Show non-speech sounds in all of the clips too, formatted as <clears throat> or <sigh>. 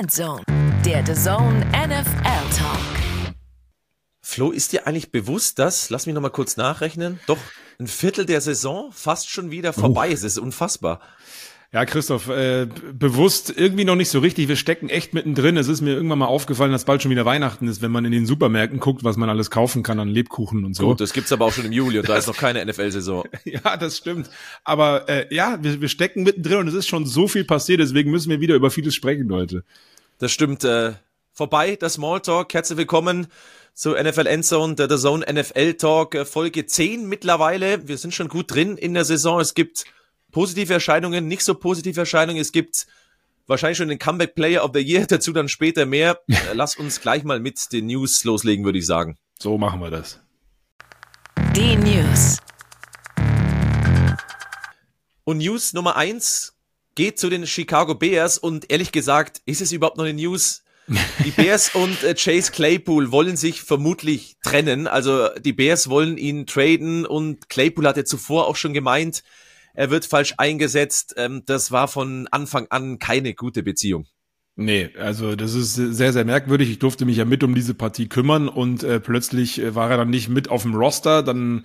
Endzone, der The Zone NFL Talk. Flo, ist dir eigentlich bewusst, dass, lass mich nochmal kurz nachrechnen, doch ein Viertel der Saison fast schon wieder vorbei ist? Es ist unfassbar. Ja, Christoph, äh, bewusst irgendwie noch nicht so richtig. Wir stecken echt mittendrin. Es ist mir irgendwann mal aufgefallen, dass bald schon wieder Weihnachten ist, wenn man in den Supermärkten guckt, was man alles kaufen kann an Lebkuchen und so. Gut, das gibt's aber auch schon im Juli und da ist noch keine NFL-Saison. <laughs> ja, das stimmt. Aber äh, ja, wir, wir stecken mittendrin und es ist schon so viel passiert, deswegen müssen wir wieder über vieles sprechen, Leute. Das stimmt. Äh, vorbei, das Smalltalk. Herzlich willkommen zu NFL Endzone, der The Zone NFL Talk, äh, Folge 10 mittlerweile. Wir sind schon gut drin in der Saison. Es gibt positive Erscheinungen, nicht so positive Erscheinungen. Es gibt wahrscheinlich schon den Comeback Player of the Year, <laughs> dazu dann später mehr. Lass uns gleich mal mit den News loslegen, würde ich sagen. So machen wir das. Die News. Und News Nummer eins geht zu den Chicago Bears und ehrlich gesagt, ist es überhaupt noch eine News? Die <laughs> Bears und äh, Chase Claypool wollen sich vermutlich trennen. Also die Bears wollen ihn traden und Claypool hatte zuvor auch schon gemeint, er wird falsch eingesetzt. Ähm, das war von Anfang an keine gute Beziehung. Nee, also das ist sehr, sehr merkwürdig. Ich durfte mich ja mit um diese Partie kümmern und äh, plötzlich äh, war er dann nicht mit auf dem Roster. Dann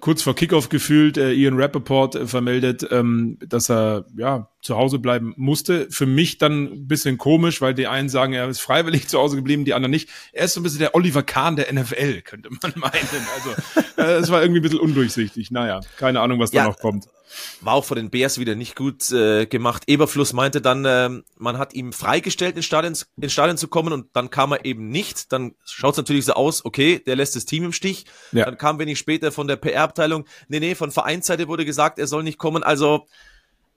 kurz vor Kickoff gefühlt äh, Ian Rappaport äh, vermeldet, ähm, dass er ja zu Hause bleiben musste. Für mich dann ein bisschen komisch, weil die einen sagen, er ist freiwillig <laughs> zu Hause geblieben, die anderen nicht. Er ist so ein bisschen der Oliver Kahn der NFL, könnte man <laughs> meinen. Also äh, es war irgendwie ein bisschen undurchsichtig. Naja, keine Ahnung, was ja, da noch kommt. War auch von den Bears wieder nicht gut äh, gemacht. Eberfluss meinte dann, äh, man hat ihm freigestellt, ins Stadion, ins Stadion zu kommen und dann kam er eben nicht. Dann schaut es natürlich so aus, okay, der lässt das Team im Stich. Ja. Dann kam wenig später von der PR-Abteilung, nee, nee, von Vereinsseite wurde gesagt, er soll nicht kommen. Also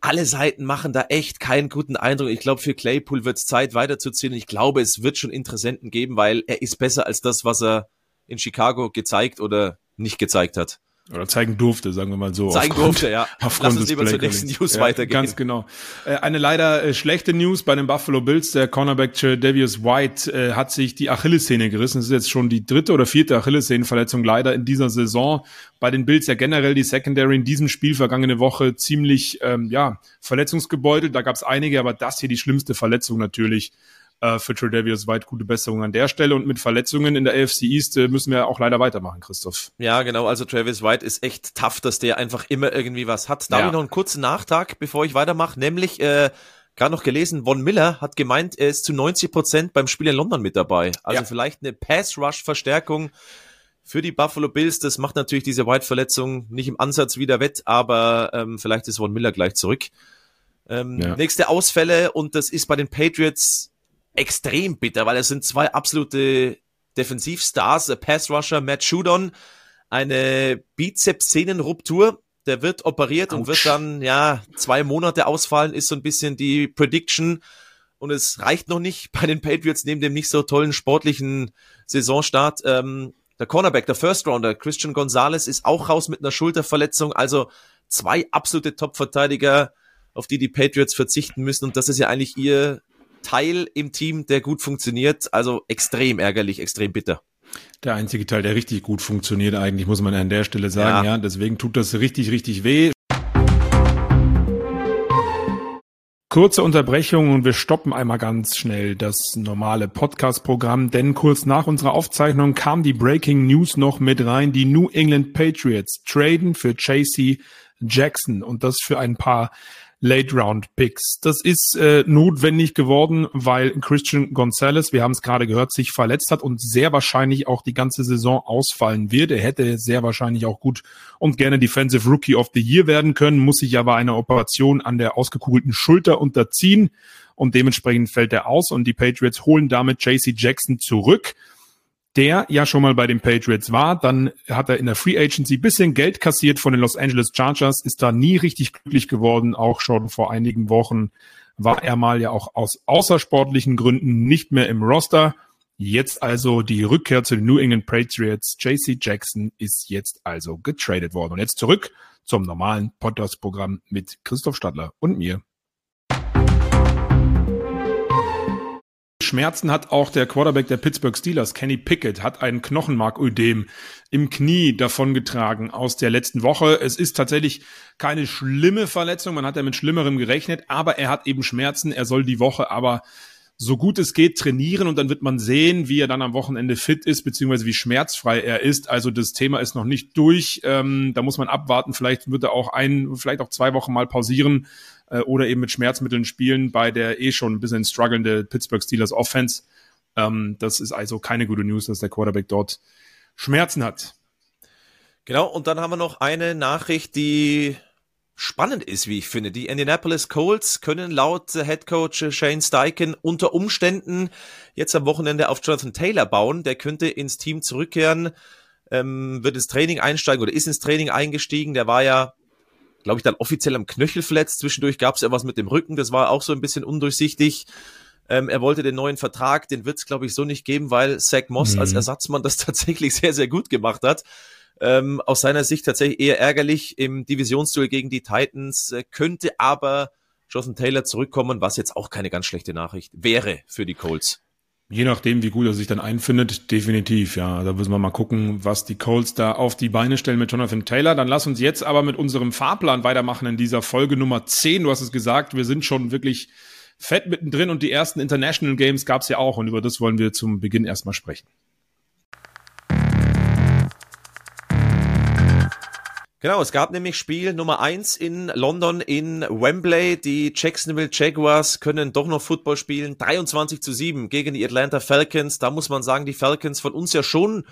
alle Seiten machen da echt keinen guten Eindruck. Ich glaube, für Claypool wird es Zeit weiterzuziehen. Ich glaube, es wird schon Interessenten geben, weil er ist besser als das, was er in Chicago gezeigt oder nicht gezeigt hat. Oder zeigen durfte, sagen wir mal so. Zeigen aufgrund, durfte, ja. <laughs> Lass uns lieber zur nächsten News ja, weitergehen. Ganz genau. Äh, eine leider äh, schlechte News bei den Buffalo Bills. Der Cornerback Davius White äh, hat sich die Achillessehne gerissen. Das ist jetzt schon die dritte oder vierte Achillessehnenverletzung leider in dieser Saison. Bei den Bills ja generell die Secondary in diesem Spiel vergangene Woche ziemlich ähm, ja verletzungsgebeutelt. Da gab es einige, aber das hier die schlimmste Verletzung natürlich äh, für Tredavious White gute Besserung an der Stelle. Und mit Verletzungen in der AFC East äh, müssen wir auch leider weitermachen, Christoph. Ja, genau. Also Travis White ist echt tough, dass der einfach immer irgendwie was hat. Da ja. habe ich noch einen kurzen Nachtrag, bevor ich weitermache, nämlich äh, gerade noch gelesen, Von Miller hat gemeint, er ist zu 90 Prozent beim Spiel in London mit dabei. Also ja. vielleicht eine Pass-Rush-Verstärkung für die Buffalo Bills. Das macht natürlich diese White-Verletzung nicht im Ansatz wieder wett, aber ähm, vielleicht ist Von Miller gleich zurück. Ähm, ja. Nächste Ausfälle und das ist bei den Patriots extrem bitter, weil es sind zwei absolute Defensivstars, der Pass Rusher Matt Judon, eine Bizeps-Sehnenruptur, der wird operiert Ouch. und wird dann, ja, zwei Monate ausfallen, ist so ein bisschen die Prediction. Und es reicht noch nicht bei den Patriots neben dem nicht so tollen sportlichen Saisonstart. Ähm, der Cornerback, der First Rounder, Christian Gonzalez, ist auch raus mit einer Schulterverletzung. Also zwei absolute Top-Verteidiger, auf die die Patriots verzichten müssen. Und das ist ja eigentlich ihr Teil im Team, der gut funktioniert. Also extrem ärgerlich, extrem bitter. Der einzige Teil, der richtig gut funktioniert, eigentlich muss man an der Stelle sagen. Ja, ja deswegen tut das richtig, richtig weh. Kurze Unterbrechung und wir stoppen einmal ganz schnell das normale Podcast-Programm, denn kurz nach unserer Aufzeichnung kam die Breaking News noch mit rein. Die New England Patriots traden für JC Jackson und das für ein paar Late-Round-Picks. Das ist äh, notwendig geworden, weil Christian Gonzalez, wir haben es gerade gehört, sich verletzt hat und sehr wahrscheinlich auch die ganze Saison ausfallen wird. Er hätte sehr wahrscheinlich auch gut und gerne Defensive Rookie of the Year werden können, muss sich aber eine Operation an der ausgekugelten Schulter unterziehen und dementsprechend fällt er aus und die Patriots holen damit JC Jackson zurück der ja schon mal bei den Patriots war. Dann hat er in der Free Agency bisschen Geld kassiert von den Los Angeles Chargers, ist da nie richtig glücklich geworden. Auch schon vor einigen Wochen war er mal ja auch aus außersportlichen Gründen nicht mehr im Roster. Jetzt also die Rückkehr zu den New England Patriots. JC Jackson ist jetzt also getradet worden. Und jetzt zurück zum normalen Podcast-Programm mit Christoph Stadler und mir. Schmerzen hat auch der Quarterback der Pittsburgh Steelers, Kenny Pickett, hat einen Knochenmarködem im Knie davongetragen aus der letzten Woche. Es ist tatsächlich keine schlimme Verletzung, man hat ja mit Schlimmerem gerechnet, aber er hat eben Schmerzen. Er soll die Woche aber so gut es geht trainieren und dann wird man sehen, wie er dann am Wochenende fit ist, beziehungsweise wie schmerzfrei er ist. Also das Thema ist noch nicht durch. Ähm, da muss man abwarten. Vielleicht wird er auch ein, vielleicht auch zwei Wochen mal pausieren äh, oder eben mit Schmerzmitteln spielen bei der eh schon ein bisschen strugglende Pittsburgh Steelers Offense. Ähm, das ist also keine gute News, dass der Quarterback dort Schmerzen hat. Genau, und dann haben wir noch eine Nachricht, die spannend ist, wie ich finde. Die Indianapolis Colts können laut Head Coach Shane Steichen unter Umständen jetzt am Wochenende auf Jonathan Taylor bauen. Der könnte ins Team zurückkehren, ähm, wird ins Training einsteigen oder ist ins Training eingestiegen. Der war ja, glaube ich, dann offiziell am Knöchel verletzt. Zwischendurch gab es ja was mit dem Rücken. Das war auch so ein bisschen undurchsichtig. Ähm, er wollte den neuen Vertrag, den wird es, glaube ich, so nicht geben, weil Zach Moss mhm. als Ersatzmann das <laughs> tatsächlich sehr, sehr gut gemacht hat. Ähm, aus seiner Sicht tatsächlich eher ärgerlich im Divisionsduell gegen die Titans, äh, könnte aber Jonathan Taylor zurückkommen, was jetzt auch keine ganz schlechte Nachricht wäre für die Colts. Je nachdem, wie gut er sich dann einfindet, definitiv, ja. Da müssen wir mal gucken, was die Colts da auf die Beine stellen mit Jonathan Taylor. Dann lass uns jetzt aber mit unserem Fahrplan weitermachen in dieser Folge Nummer 10. Du hast es gesagt, wir sind schon wirklich fett mittendrin und die ersten International Games gab es ja auch und über das wollen wir zum Beginn erstmal sprechen. Genau, es gab nämlich Spiel Nummer eins in London in Wembley. Die Jacksonville Jaguars können doch noch Football spielen. 23 zu 7 gegen die Atlanta Falcons. Da muss man sagen, die Falcons von uns ja schon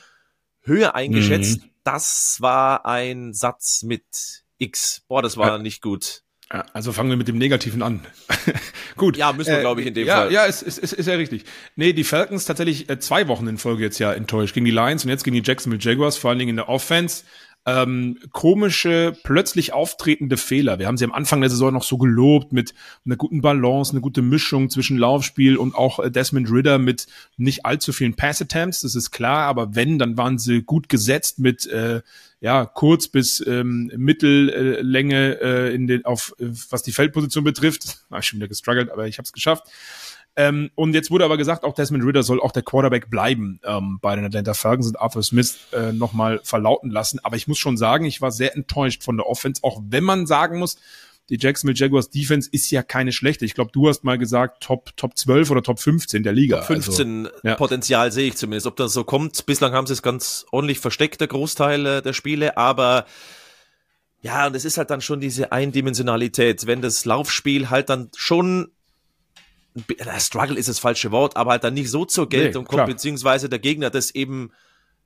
höher eingeschätzt. Mhm. Das war ein Satz mit X. Boah, das war ja. nicht gut. Ja, also fangen wir mit dem Negativen an. <laughs> Gut. Ja, müssen wir, äh, glaube ich, in dem ja, Fall. Ja, ist, ist, ist, ist ja richtig. Nee, die Falcons tatsächlich äh, zwei Wochen in Folge jetzt ja enttäuscht. Gegen die Lions und jetzt gegen die Jacksonville Jaguars, vor allen Dingen in der Offense ähm, komische, plötzlich auftretende Fehler. Wir haben sie am Anfang der Saison noch so gelobt mit einer guten Balance, eine gute Mischung zwischen Laufspiel und auch äh, Desmond Ritter mit nicht allzu vielen Pass-Attempts, das ist klar, aber wenn, dann waren sie gut gesetzt mit äh, ja, kurz bis ähm, Mittellänge äh, in den, auf äh, was die Feldposition betrifft. <laughs> Habe ich schon wieder gestruggelt, aber ich habe es geschafft. Ähm, und jetzt wurde aber gesagt, auch Desmond Ritter soll auch der Quarterback bleiben ähm, bei den Atlanta Falcons und Arthur Smith äh, nochmal verlauten lassen. Aber ich muss schon sagen, ich war sehr enttäuscht von der Offense, auch wenn man sagen muss, die Jacksonville Jaguars Defense ist ja keine schlechte. Ich glaube, du hast mal gesagt, Top, Top 12 oder Top 15 der Liga. Top 15 also, ja. Potenzial sehe ich zumindest. Ob das so kommt, bislang haben sie es ganz ordentlich versteckt, der Großteil äh, der Spiele, aber ja, und es ist halt dann schon diese Eindimensionalität, wenn das Laufspiel halt dann schon Struggle ist das falsche Wort, aber halt dann nicht so zur Geltung nee, kommt, beziehungsweise der Gegner das eben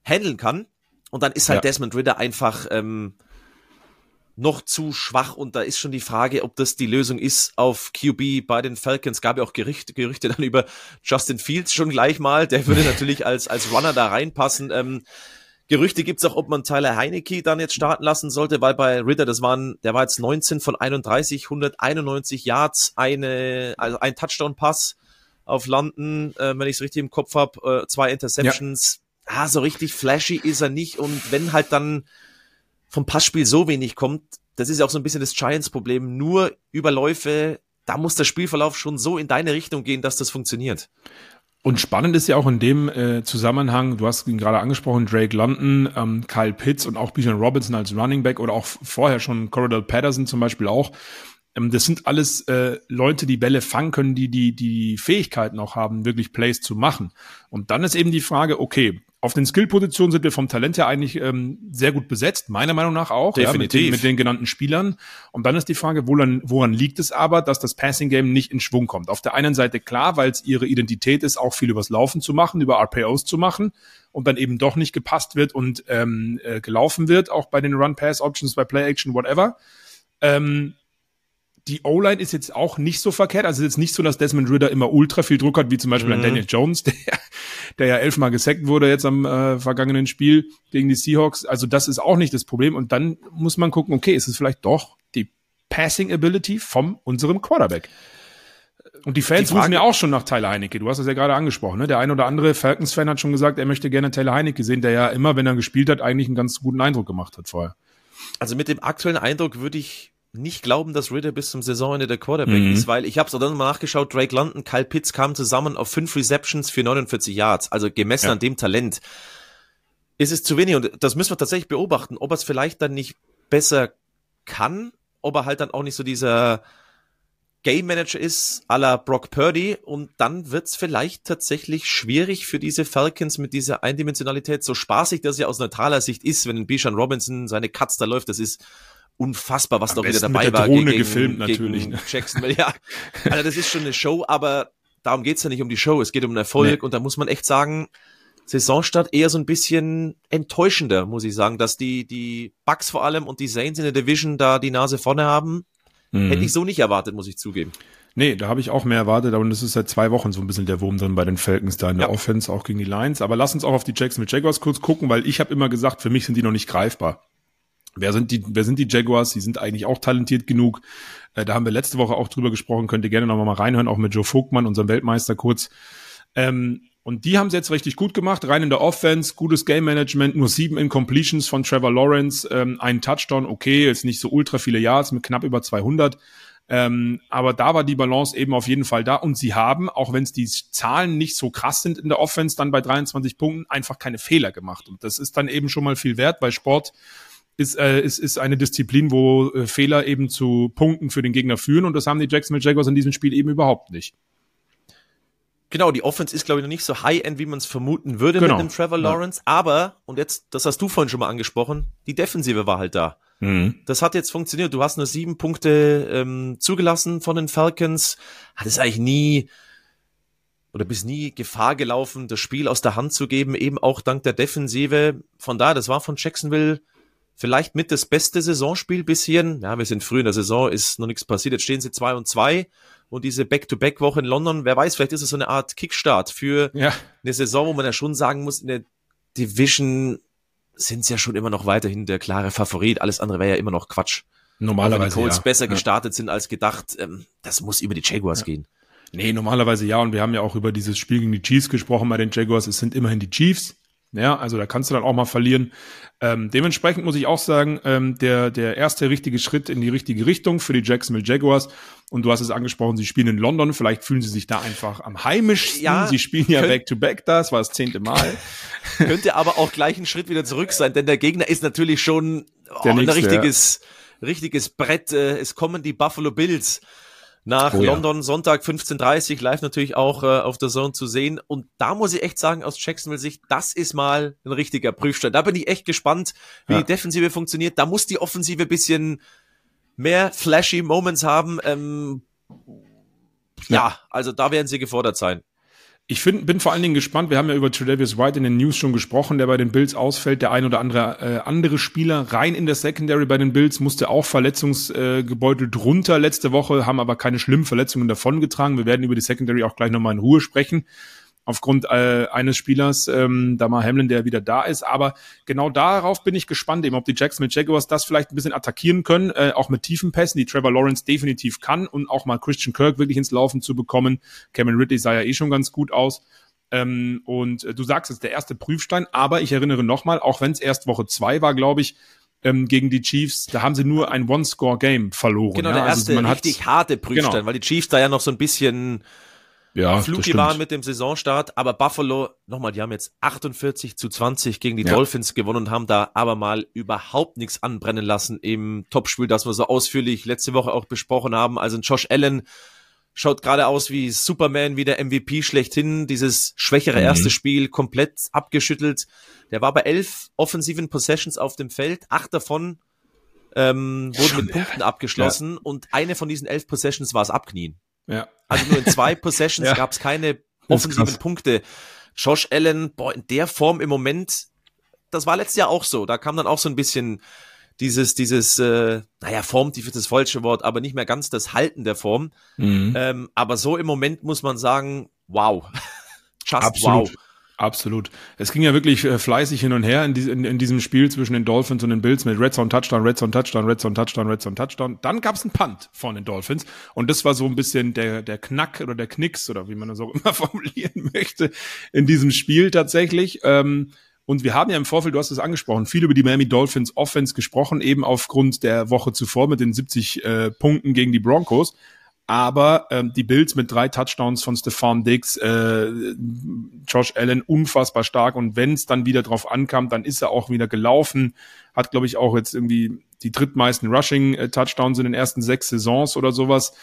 handeln kann. Und dann ist halt ja. Desmond Ritter einfach ähm, noch zu schwach und da ist schon die Frage, ob das die Lösung ist auf QB bei den Falcons. Gab ja auch Gerüchte, Gerüchte dann über Justin Fields schon gleich mal. Der würde <laughs> natürlich als, als Runner da reinpassen. Ähm, Gerüchte gibt's auch, ob man Tyler Heinecke dann jetzt starten lassen sollte, weil bei Ritter, das waren, der war jetzt 19 von 31, 191 Yards, eine, also ein Touchdown-Pass auf Landen, äh, wenn ich es richtig im Kopf habe, äh, zwei Interceptions. Ja. Ah, so richtig flashy ist er nicht und wenn halt dann vom Passspiel so wenig kommt, das ist ja auch so ein bisschen das Giants-Problem, nur Überläufe, da muss der Spielverlauf schon so in deine Richtung gehen, dass das funktioniert. Und spannend ist ja auch in dem äh, Zusammenhang, du hast ihn gerade angesprochen, Drake London, ähm, Kyle Pitts und auch Bijan Robinson als Running Back oder auch vorher schon Corridor Patterson zum Beispiel auch. Ähm, das sind alles äh, Leute, die Bälle fangen können, die, die die Fähigkeiten auch haben, wirklich Plays zu machen. Und dann ist eben die Frage, okay, auf den Skill-Positionen sind wir vom Talent her eigentlich ähm, sehr gut besetzt, meiner Meinung nach auch. Definitiv. Ja, mit, den, mit, den, genannten Spielern. Und dann ist die Frage, woran, woran liegt es aber, dass das Passing-Game nicht in Schwung kommt? Auf der einen Seite klar, weil es ihre Identität ist, auch viel übers Laufen zu machen, über RPOs zu machen und dann eben doch nicht gepasst wird und ähm, äh, gelaufen wird, auch bei den Run-Pass-Options, bei Play-Action, whatever. Ähm, die O-Line ist jetzt auch nicht so verkehrt. Also es ist jetzt nicht so, dass Desmond Ritter immer ultra viel Druck hat, wie zum Beispiel mhm. an Daniel Jones, <laughs> der, der ja elfmal gesackt wurde jetzt am äh, vergangenen Spiel gegen die Seahawks. Also das ist auch nicht das Problem. Und dann muss man gucken, okay, ist es vielleicht doch die Passing Ability vom unserem Quarterback? Und die Fans die rufen ja auch schon nach Tyler Heinecke. Du hast das ja gerade angesprochen. Ne? Der ein oder andere Falcons-Fan hat schon gesagt, er möchte gerne Tyler Heinecke sehen, der ja immer, wenn er gespielt hat, eigentlich einen ganz guten Eindruck gemacht hat vorher. Also mit dem aktuellen Eindruck würde ich nicht glauben, dass Ritter bis zum Saisonende der Quarterback mhm. ist, weil ich habe es dann mal nachgeschaut, Drake London, Kyle Pitts kamen zusammen auf fünf Receptions für 49 Yards, also gemessen ja. an dem Talent ist es zu wenig und das müssen wir tatsächlich beobachten, ob er es vielleicht dann nicht besser kann, ob er halt dann auch nicht so dieser Game Manager ist, à la Brock Purdy, und dann wird's vielleicht tatsächlich schwierig für diese Falcons mit dieser Eindimensionalität, so spaßig das ja aus neutraler Sicht ist, wenn ein Bijan Robinson seine Cuts da läuft, das ist unfassbar, was Am doch wieder dabei mit der war. Drohne gefilmt natürlich, Gegen ne? Jacksonville, <laughs> ja. Also das ist schon eine Show, aber darum geht's ja nicht um die Show, es geht um den Erfolg Nee. und da muss man echt sagen, Saisonstart eher so ein bisschen enttäuschender, muss ich sagen, dass die, die Bucks vor allem und die Saints in der Division da die Nase vorne haben. Mhm. Hätte ich so nicht erwartet, muss ich zugeben. Nee, da habe ich auch mehr erwartet, aber es ist seit zwei Wochen so ein bisschen der Wurm drin bei den Falcons da in der Ja. Offense, auch gegen die Lions. Aber lass uns auch auf die Jacksonville Jaguars kurz gucken, weil ich habe immer gesagt, für mich sind die noch nicht greifbar. Wer sind die, wer sind die Jaguars? Die sind eigentlich auch talentiert genug. Äh, da haben wir letzte Woche auch drüber gesprochen, könnt ihr gerne noch mal reinhören, auch mit Joe Vogtmann, unserem Weltmeister kurz. Ähm, und die haben es jetzt richtig gut gemacht, rein in der Offense, gutes Game Management, nur sieben Incompletions von Trevor Lawrence, ähm, ein Touchdown, okay, jetzt nicht so ultra viele Yards mit knapp über 200. Ähm, aber da war die Balance eben auf jeden Fall da und sie haben, auch wenn es die Zahlen nicht so krass sind in der Offense, dann bei 23 Punkten einfach keine Fehler gemacht. Und das ist dann eben schon mal viel wert, weil Sport ist, äh, ist, ist eine Disziplin, wo äh, Fehler eben zu Punkten für den Gegner führen und das haben die Jacksonville Jaguars in diesem Spiel eben überhaupt nicht. Genau, die Offense ist, glaube ich, noch nicht so high-end, wie man es vermuten würde Genau. mit dem Trevor Ja. Lawrence. Aber, und jetzt, das hast du vorhin schon mal angesprochen, die Defensive war halt da. Das hat jetzt funktioniert. Du hast nur sieben Punkte ähm, zugelassen von den Falcons. Hat es eigentlich nie oder bist nie Gefahr gelaufen, das Spiel aus der Hand zu geben, eben auch dank der Defensive. Von daher, das war von Jacksonville vielleicht mit das beste Saisonspiel bis hierhin. Ja, wir sind früh in der Saison, ist noch nichts passiert. Jetzt stehen sie zwei und zwei und diese Back-to-Back-Woche in London, wer weiß, vielleicht ist es so eine Art Kickstart für Ja, eine Saison, wo man ja schon sagen muss, in der Division sind sie ja schon immer noch weiterhin der klare Favorit. Alles andere wäre ja immer noch Quatsch. Auch wenn die normalerweise Colts ja. besser ja. gestartet sind als gedacht, ähm, das muss über die Jaguars gehen. Nee, normalerweise ja. Und wir haben ja auch über dieses Spiel gegen die Chiefs gesprochen bei den Jaguars. Es sind immerhin die Chiefs. Ja, also da kannst du dann auch mal verlieren. Ähm, dementsprechend muss ich auch sagen, ähm, der, der erste richtige Schritt in die richtige Richtung für die Jacksonville Jaguars. Und du hast es angesprochen, sie spielen in London. Vielleicht fühlen sie sich da einfach am heimischsten. Ja, sie spielen ja Back-to-Back da. Das war das zehnte Mal. <laughs> Könnte aber auch gleich einen Schritt wieder zurück sein, denn der Gegner ist natürlich schon oh, Der ein nächste, richtiges, richtiges Brett. Äh, Es kommen die Buffalo Bills nach Oh ja. London, Sonntag 15.30 live natürlich auch äh, auf der Zone zu sehen. Und da muss ich echt sagen, aus Jacksonville-Sicht, das ist mal ein richtiger Prüfstein. Da bin ich echt gespannt, wie Ja. die Defensive funktioniert. Da muss die Offensive ein bisschen mehr flashy Moments haben. Ähm, ja, also da werden sie gefordert sein. Ich find, bin vor allen Dingen gespannt. Wir haben ja über Tredavious White in den News schon gesprochen, der bei den Bills ausfällt. Der ein oder andere äh, andere Spieler rein in der Secondary bei den Bills musste auch verletzungsgebeutelt äh, runter letzte Woche, haben aber keine schlimmen Verletzungen davongetragen. Wir werden über die Secondary auch gleich nochmal in Ruhe sprechen. Aufgrund äh, eines Spielers, ähm, Damar Hamlin, der wieder da ist. Aber genau darauf bin ich gespannt, eben ob die Jacksonville Jaguars das vielleicht ein bisschen attackieren können, äh, auch mit tiefen Pässen, die Trevor Lawrence definitiv kann und auch mal Christian Kirk wirklich ins Laufen zu bekommen. Cameron Ridley sah ja eh schon ganz gut aus. Ähm, und äh, du sagst, es ist der erste Prüfstein, aber ich erinnere nochmal, auch wenn es erst Woche zwei war, glaube ich, ähm, gegen die Chiefs, da haben sie nur ein One-Score-Game verloren. Genau, ja? der Also erste man hat- richtig harte Prüfstein, Genau. weil die Chiefs da ja noch so ein bisschen ja, fluky waren mit dem Saisonstart, aber Buffalo, nochmal, die haben jetzt 48 zu 20 gegen die Ja. Dolphins gewonnen und haben da aber mal überhaupt nichts anbrennen lassen im Topspiel, das wir so ausführlich letzte Woche auch besprochen haben. Also ein Josh Allen schaut gerade aus wie Superman, wie der MVP schlechthin. Dieses schwächere Mhm. erste Spiel komplett abgeschüttelt. Der war bei elf offensiven Possessions auf dem Feld, acht davon ähm, wurden Schon mit Punkten abgeschlossen und eine von diesen elf Possessions war es Abknien. Ja. Also nur in zwei <laughs> Possessions Ja. gab es keine offensiven. Punkte. Josh Allen, boah, in der Form im Moment, das war letztes Jahr auch so. Da kam dann auch so ein bisschen dieses, dieses, äh, naja, formtief ist das falsche Wort, aber nicht mehr ganz das Halten der Form. Mhm. Ähm, aber so im Moment muss man sagen, wow. <laughs> Just Absolut. wow. Absolut. Es ging ja wirklich äh, fleißig hin und her in, dies- in, in diesem Spiel zwischen den Dolphins und den Bills mit Red Zone Touchdown, Red Zone Touchdown, Red Zone Touchdown, Red Zone Touchdown. Dann gab's einen Punt von den Dolphins und das war so ein bisschen der der Knack oder der Knicks oder wie man das auch <laughs> immer formulieren möchte in diesem Spiel tatsächlich. Ähm, und wir haben ja im Vorfeld, du hast es angesprochen, viel über die Miami Dolphins Offense gesprochen, eben aufgrund der Woche zuvor mit den 70 äh, Punkten gegen die Broncos. Aber ähm, die Bills mit drei Touchdowns von Stefan Diggs, äh, Josh Allen unfassbar stark. Und wenn es dann wieder drauf ankam, dann ist er auch wieder gelaufen. Hat, glaube ich, auch jetzt irgendwie die drittmeisten Rushing-Touchdowns in den ersten sechs Saisons oder sowas.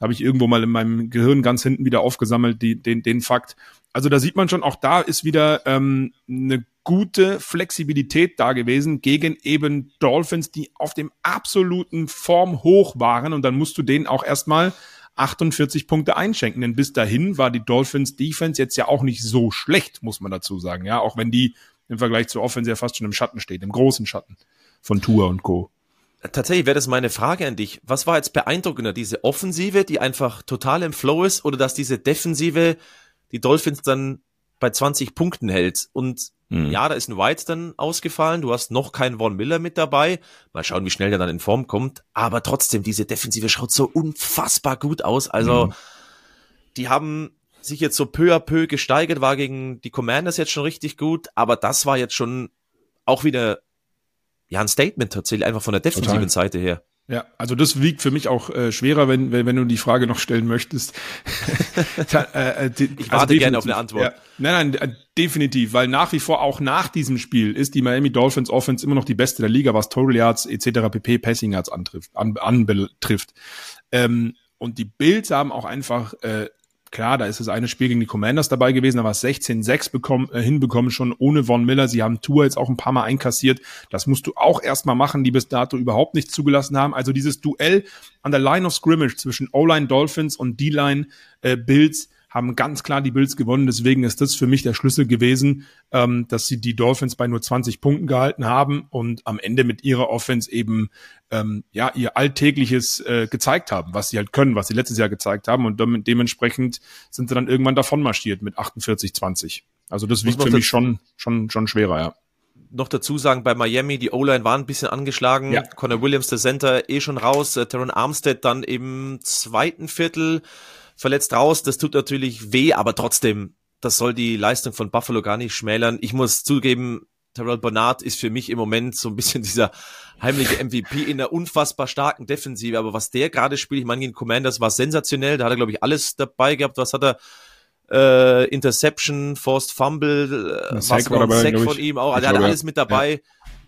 Habe ich irgendwo mal in meinem Gehirn ganz hinten wieder aufgesammelt, die, den, den Fakt. Also da sieht man schon, auch da ist wieder ähm, eine gute Flexibilität da gewesen gegen eben Dolphins, die auf dem absoluten Form hoch waren. Und dann musst du denen auch erstmal 48 Punkte einschenken. Denn bis dahin war die Dolphins Defense jetzt ja auch nicht so schlecht, muss man dazu sagen. Ja, auch wenn die im Vergleich zur Offense ja fast schon im Schatten steht, im großen Schatten von Tour und Co. Tatsächlich wäre das meine Frage an dich. Was war jetzt beeindruckender? Diese Offensive, die einfach total im Flow ist, oder dass diese Defensive die Dolphins dann bei 20 Punkten hält? Und Mhm. Ja, da ist ein White dann ausgefallen. Du hast noch keinen Von Miller mit dabei. Mal schauen, wie schnell der dann in Form kommt. Aber trotzdem, diese Defensive schaut so unfassbar gut aus. Also, mhm. die haben sich jetzt so peu à peu gesteigert, war gegen die Commanders jetzt schon richtig gut. Aber das war jetzt schon auch wieder, ja, ein Statement tatsächlich, einfach von der defensiven Total. Seite her. Ja, also das wiegt für mich auch äh, schwerer, wenn, wenn, wenn du die Frage noch stellen möchtest. <laughs> äh, äh, ich also warte gerne auf eine Antwort. Ja, nein, nein, äh, definitiv, weil nach wie vor auch nach diesem Spiel ist die Miami Dolphins Offense immer noch die beste der Liga, was Total Yards etc. pp. Passing Yards antrifft, an, anbetrifft. Ähm, und die Bills haben auch einfach äh, klar, da ist das eine Spiel gegen die Commanders dabei gewesen, da war es 16-6 bekommen, äh, hinbekommen schon ohne Von Miller. Sie haben Tour jetzt auch ein paar Mal einkassiert. Das musst du auch erstmal machen, die bis dato überhaupt nicht zugelassen haben. Also dieses Duell an der Line of Scrimmage zwischen O-Line Dolphins und D-Line äh, Bills haben ganz klar die Bills gewonnen. Deswegen ist das für mich der Schlüssel gewesen, ähm, dass sie die Dolphins bei nur 20 Punkten gehalten haben und am Ende mit ihrer Offense eben ähm, ja ihr alltägliches äh, gezeigt haben, was sie halt können, was sie letztes Jahr gezeigt haben und damit, dementsprechend sind sie dann irgendwann davon marschiert mit 48-20. Also das wiegt für mich schon schon schon schwerer, ja noch dazu sagen, bei Miami, die O-Line war ein bisschen angeschlagen. Ja. Connor Williams, der Center, eh schon raus. Äh, Teron Armstead dann im zweiten Viertel verletzt raus. Das tut natürlich weh, aber trotzdem, das soll die Leistung von Buffalo gar nicht schmälern. Ich muss zugeben, Terrell Bernard ist für mich im Moment so ein bisschen <laughs> dieser heimliche MVP in einer unfassbar starken Defensive. Aber was der gerade spielt, ich meine, gegen Commanders war sensationell. Da hat er, glaube ich, alles dabei gehabt. Was hat er? Äh, Interception, Forced Fumble, äh, was war ein Sack von ihm auch. Also er hat alles mit dabei. Ja.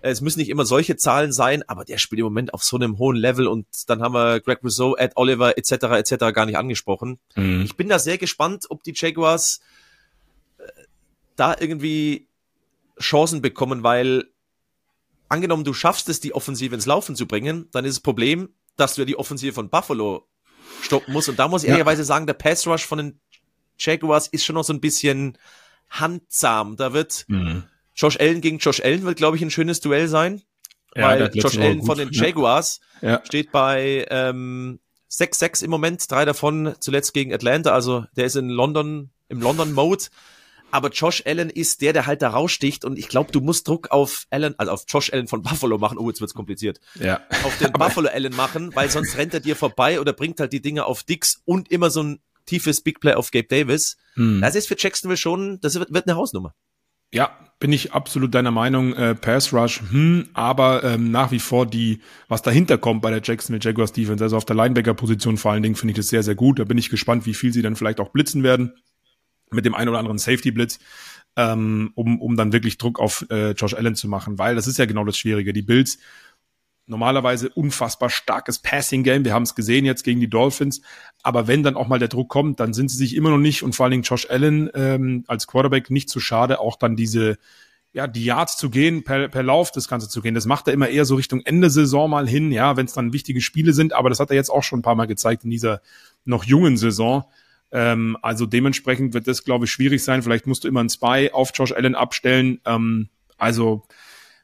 Es müssen nicht immer solche Zahlen sein, aber der spielt im Moment auf so einem hohen Level und dann haben wir Greg Rousseau, Ed Oliver etc. etc. gar nicht angesprochen. Mhm. Ich bin da sehr gespannt, ob die Jaguars äh, da irgendwie Chancen bekommen, weil angenommen, du schaffst es, die Offensive ins Laufen zu bringen, dann ist das Problem, dass du ja die Offensive von Buffalo stoppen musst. Und da muss ich ja. ehrlicherweise sagen, der Pass Rush von den Jaguars ist schon noch so ein bisschen handsam. Da wird mhm. Josh Allen gegen Josh Allen wird, glaube ich, ein schönes Duell sein. Ja, weil Josh Allen von den Jaguars ja. steht bei ähm, 6-6 im Moment, drei davon zuletzt gegen Atlanta, also der ist in London, im London-Mode. Aber Josh Allen ist der, der halt da raussticht und ich glaube, du musst Druck auf Allen, also auf Josh Allen von Buffalo machen. Oh, jetzt wird's kompliziert. Ja. Auf den <laughs> Buffalo Allen machen, weil sonst rennt er dir vorbei oder bringt halt die Dinge auf Dix und immer so ein tiefes Big Play auf Gabe Davis. Hm. Das ist für Jacksonville schon, das wird, wird eine Hausnummer. Ja, bin ich absolut deiner Meinung. Äh, Pass Rush, hm, aber ähm, nach wie vor die, was dahinter kommt bei der Jacksonville Jaguars Defense, also auf der Linebacker-Position vor allen Dingen, finde ich das sehr, sehr gut. Da bin ich gespannt, wie viel sie dann vielleicht auch blitzen werden mit dem einen oder anderen Safety-Blitz, ähm, um, um dann wirklich Druck auf äh, Josh Allen zu machen, weil das ist ja genau das Schwierige. Die Bills normalerweise unfassbar starkes Passing-Game. Wir haben es gesehen jetzt gegen die Dolphins. Aber wenn dann auch mal der Druck kommt, dann sind sie sich immer noch nicht und vor allen Dingen Josh Allen ähm, als Quarterback nicht zu schade, auch dann diese ja, die Yards zu gehen, per, per Lauf das Ganze zu gehen. Das macht er immer eher so Richtung Ende Saison mal hin, ja, wenn es dann wichtige Spiele sind. Aber das hat er jetzt auch schon ein paar Mal gezeigt in dieser noch jungen Saison. Ähm, also dementsprechend wird das, glaube ich, schwierig sein. Vielleicht musst du immer einen Spy auf Josh Allen abstellen. Ähm, also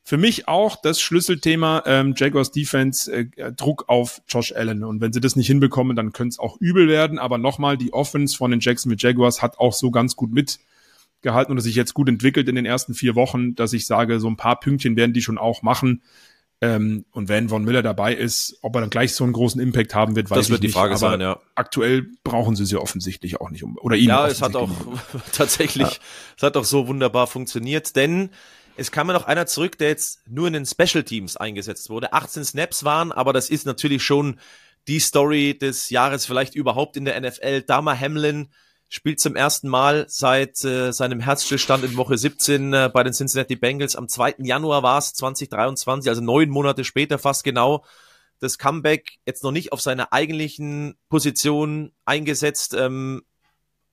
für mich auch das Schlüsselthema ähm, Jaguars Defense äh, Druck auf Josh Allen. Und wenn sie das nicht hinbekommen, dann könnte es auch übel werden. Aber nochmal, die Offense von den Jacksonville Jaguars hat auch so ganz gut mitgehalten und sich jetzt gut entwickelt in den ersten vier Wochen, dass ich sage, so ein paar Pünktchen werden die schon auch machen. Ähm, und wenn Von Miller dabei ist, ob er dann gleich so einen großen Impact haben wird, weiß das wird ich die Frage nicht. Aber sein, ja. aktuell brauchen sie sie offensichtlich auch nicht um oder ihn. Ja, es hat auch <laughs> tatsächlich, ja. es hat auch so wunderbar funktioniert, denn es kam ja noch einer zurück, der jetzt nur in den Special Teams eingesetzt wurde. 18 Snaps waren, aber das ist natürlich schon die Story des Jahres vielleicht überhaupt in der NFL. Dama Hamlin spielt zum ersten Mal seit äh, seinem Herzstillstand in Woche 17 äh, bei den Cincinnati Bengals. Am 2. Januar war es 2023, also neun Monate später fast genau. das Comeback jetzt noch nicht auf seiner eigentlichen Position eingesetzt, ähm,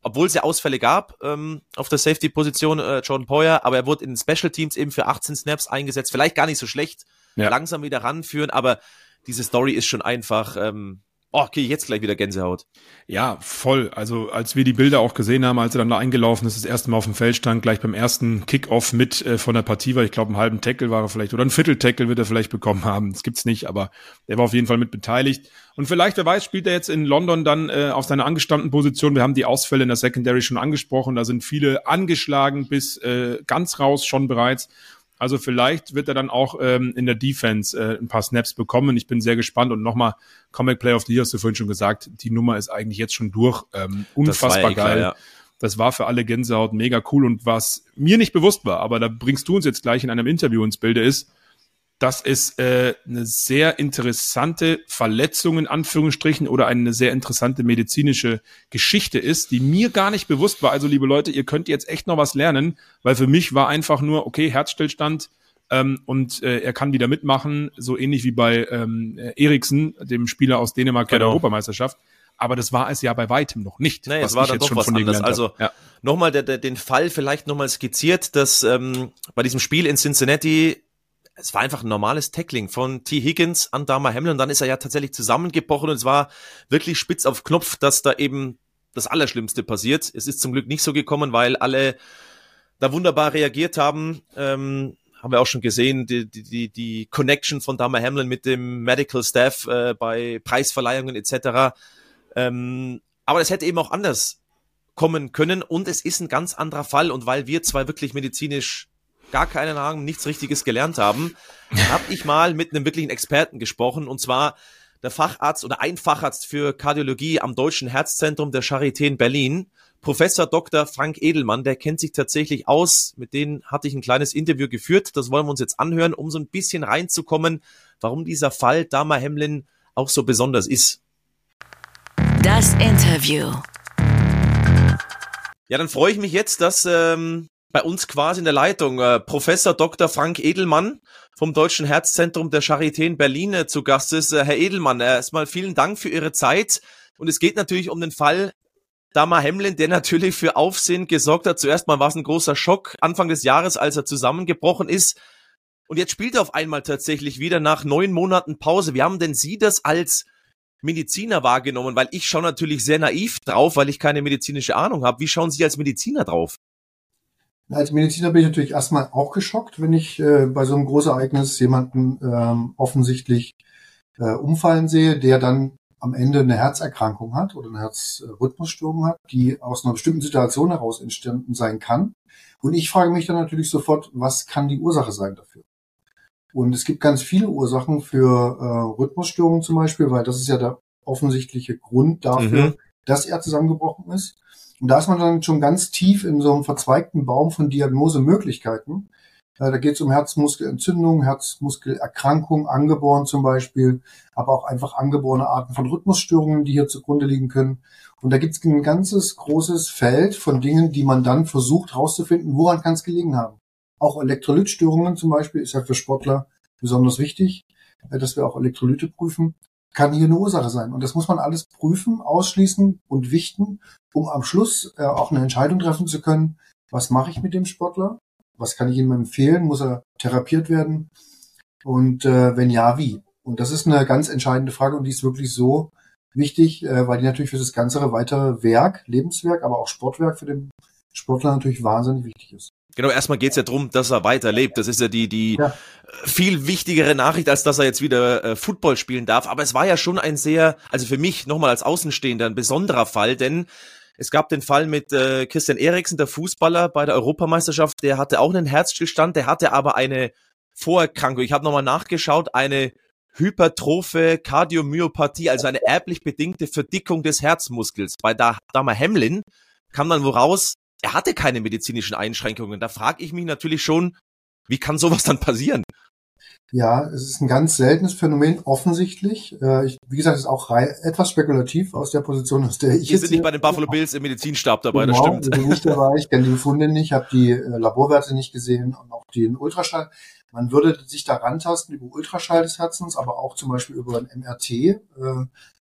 obwohl es ja Ausfälle gab ähm, auf der Safety-Position, äh, Jordan Poyer, aber er wurde in den Special Teams eben für 18 Snaps eingesetzt. Vielleicht gar nicht so schlecht, ja. langsam wieder ranführen, aber diese Story ist schon einfach, ähm, Oh, okay, jetzt gleich wieder Gänsehaut. Ja, voll. Also als wir die Bilder auch gesehen haben, als er dann da eingelaufen ist, das erste Mal auf dem Feld stand, gleich beim ersten Kickoff mit äh, von der Partie war, ich glaube, einen halben Tackle war er vielleicht oder ein Viertel-Tackle wird er vielleicht bekommen haben. Das gibt's nicht, aber er war auf jeden Fall mit beteiligt. Und vielleicht, wer weiß, spielt er jetzt in London dann äh, auf seiner angestammten Position. Wir haben die Ausfälle in der Secondary schon angesprochen. Da sind viele angeschlagen bis äh, ganz raus schon bereits. Also vielleicht wird er dann auch ähm, in der Defense äh, ein paar Snaps bekommen. Ich bin sehr gespannt. Und nochmal, Comic Player of the Year hast du vorhin schon gesagt, die Nummer ist eigentlich jetzt schon durch. Ähm, unfassbar ja geil. Klar, ja. Das war für alle Gänsehaut mega cool. Und was mir nicht bewusst war, aber da bringst du uns jetzt gleich in einem Interview ins Bilde, ist, dass es äh, eine sehr interessante Verletzung in Anführungsstrichen oder eine sehr interessante medizinische Geschichte ist, die mir gar nicht bewusst war. Also liebe Leute, ihr könnt jetzt echt noch was lernen, weil für mich war einfach nur, okay, Herzstillstand ähm, und äh, er kann wieder mitmachen, so ähnlich wie bei ähm, Eriksen, dem Spieler aus Dänemark genau. der Europameisterschaft. Aber das war es ja bei weitem noch nicht. Nee, es war dann doch was anderes. Also ja. nochmal der, der, den Fall vielleicht nochmal skizziert, dass ähm, bei diesem Spiel in Cincinnati es war einfach ein normales Tackling von T. Higgins an Dama Hamlin. Und dann ist er ja tatsächlich zusammengebrochen und es war wirklich spitz auf Knopf, dass da eben das Allerschlimmste passiert. Es ist zum Glück nicht so gekommen, weil alle da wunderbar reagiert haben. Ähm, haben wir auch schon gesehen, die, die, die Connection von Dama Hamlin mit dem Medical Staff äh, bei Preisverleihungen etc. Ähm, aber es hätte eben auch anders kommen können und es ist ein ganz anderer Fall und weil wir zwei wirklich medizinisch gar keine Ahnung, nichts Richtiges gelernt haben, habe ich mal mit einem wirklichen Experten gesprochen und zwar der Facharzt oder ein Facharzt für Kardiologie am Deutschen Herzzentrum der Charité in Berlin, Professor Dr. Frank Edelmann, der kennt sich tatsächlich aus. Mit denen hatte ich ein kleines Interview geführt. Das wollen wir uns jetzt anhören, um so ein bisschen reinzukommen, warum dieser Fall Dama Hemlin auch so besonders ist. Das Interview. Ja, dann freue ich mich jetzt, dass ähm, bei uns quasi in der Leitung äh, Professor Dr. Frank Edelmann vom Deutschen Herzzentrum der Charité in Berlin äh, zu Gast ist. Äh, Herr Edelmann, äh, erstmal vielen Dank für Ihre Zeit. Und es geht natürlich um den Fall Dama Hemlin, der <laughs> natürlich für Aufsehen gesorgt hat. Zuerst mal war es ein großer Schock Anfang des Jahres, als er zusammengebrochen ist. Und jetzt spielt er auf einmal tatsächlich wieder nach neun Monaten Pause. Wie haben denn Sie das als Mediziner wahrgenommen? Weil ich schaue natürlich sehr naiv drauf, weil ich keine medizinische Ahnung habe. Wie schauen Sie als Mediziner drauf? Als Mediziner bin ich natürlich erstmal auch geschockt, wenn ich äh, bei so einem Großereignis jemanden ähm, offensichtlich äh, umfallen sehe, der dann am Ende eine Herzerkrankung hat oder eine Herzrhythmusstörung hat, die aus einer bestimmten Situation heraus entstanden sein kann. Und ich frage mich dann natürlich sofort, was kann die Ursache sein dafür? Und es gibt ganz viele Ursachen für äh, Rhythmusstörungen zum Beispiel, weil das ist ja der offensichtliche Grund dafür, mhm. dass er zusammengebrochen ist. Und da ist man dann schon ganz tief in so einem verzweigten Baum von Diagnosemöglichkeiten. Äh, da geht es um Herzmuskelentzündung, Herzmuskelerkrankung, angeboren zum Beispiel, aber auch einfach angeborene Arten von Rhythmusstörungen, die hier zugrunde liegen können. Und da gibt es ein ganzes großes Feld von Dingen, die man dann versucht herauszufinden, woran kann es gelegen haben. Auch Elektrolytstörungen zum Beispiel ist ja für Sportler besonders wichtig, äh, dass wir auch Elektrolyte prüfen kann hier eine Ursache sein. Und das muss man alles prüfen, ausschließen und wichten, um am Schluss äh, auch eine Entscheidung treffen zu können, was mache ich mit dem Sportler? Was kann ich ihm empfehlen? Muss er therapiert werden? Und äh, wenn ja, wie? Und das ist eine ganz entscheidende Frage und die ist wirklich so wichtig, äh, weil die natürlich für das ganze weitere Werk, Lebenswerk, aber auch Sportwerk für den Sportler natürlich wahnsinnig wichtig ist. Genau, erstmal geht's ja drum, dass er weiterlebt. Das ist ja die, die ja. viel wichtigere Nachricht, als dass er jetzt wieder äh, Football spielen darf. Aber es war ja schon ein sehr, also für mich nochmal als Außenstehender ein besonderer Fall, denn es gab den Fall mit äh, Christian Eriksen, der Fußballer bei der Europameisterschaft, der hatte auch einen Herzstillstand, der hatte aber eine Vorerkrankung. Ich habe nochmal nachgeschaut, eine Hypertrophe Kardiomyopathie, also eine erblich bedingte Verdickung des Herzmuskels. Bei Dama Hemlin kam dann woraus, er hatte keine medizinischen Einschränkungen. Da frage ich mich natürlich schon, wie kann sowas dann passieren? Ja, es ist ein ganz seltenes Phänomen, offensichtlich. Äh, ich, wie gesagt, es ist auch etwas spekulativ aus der Position, aus der ich Wir sind nicht bei den Buffalo Bills im Medizinstab dabei, genau, das stimmt. Ich bin nicht dabei, ich kenne die Befunde nicht, habe die äh, Laborwerte nicht gesehen und auch den Ultraschall. Man würde sich da rantasten über Ultraschall des Herzens, aber auch zum Beispiel über ein MRT, äh,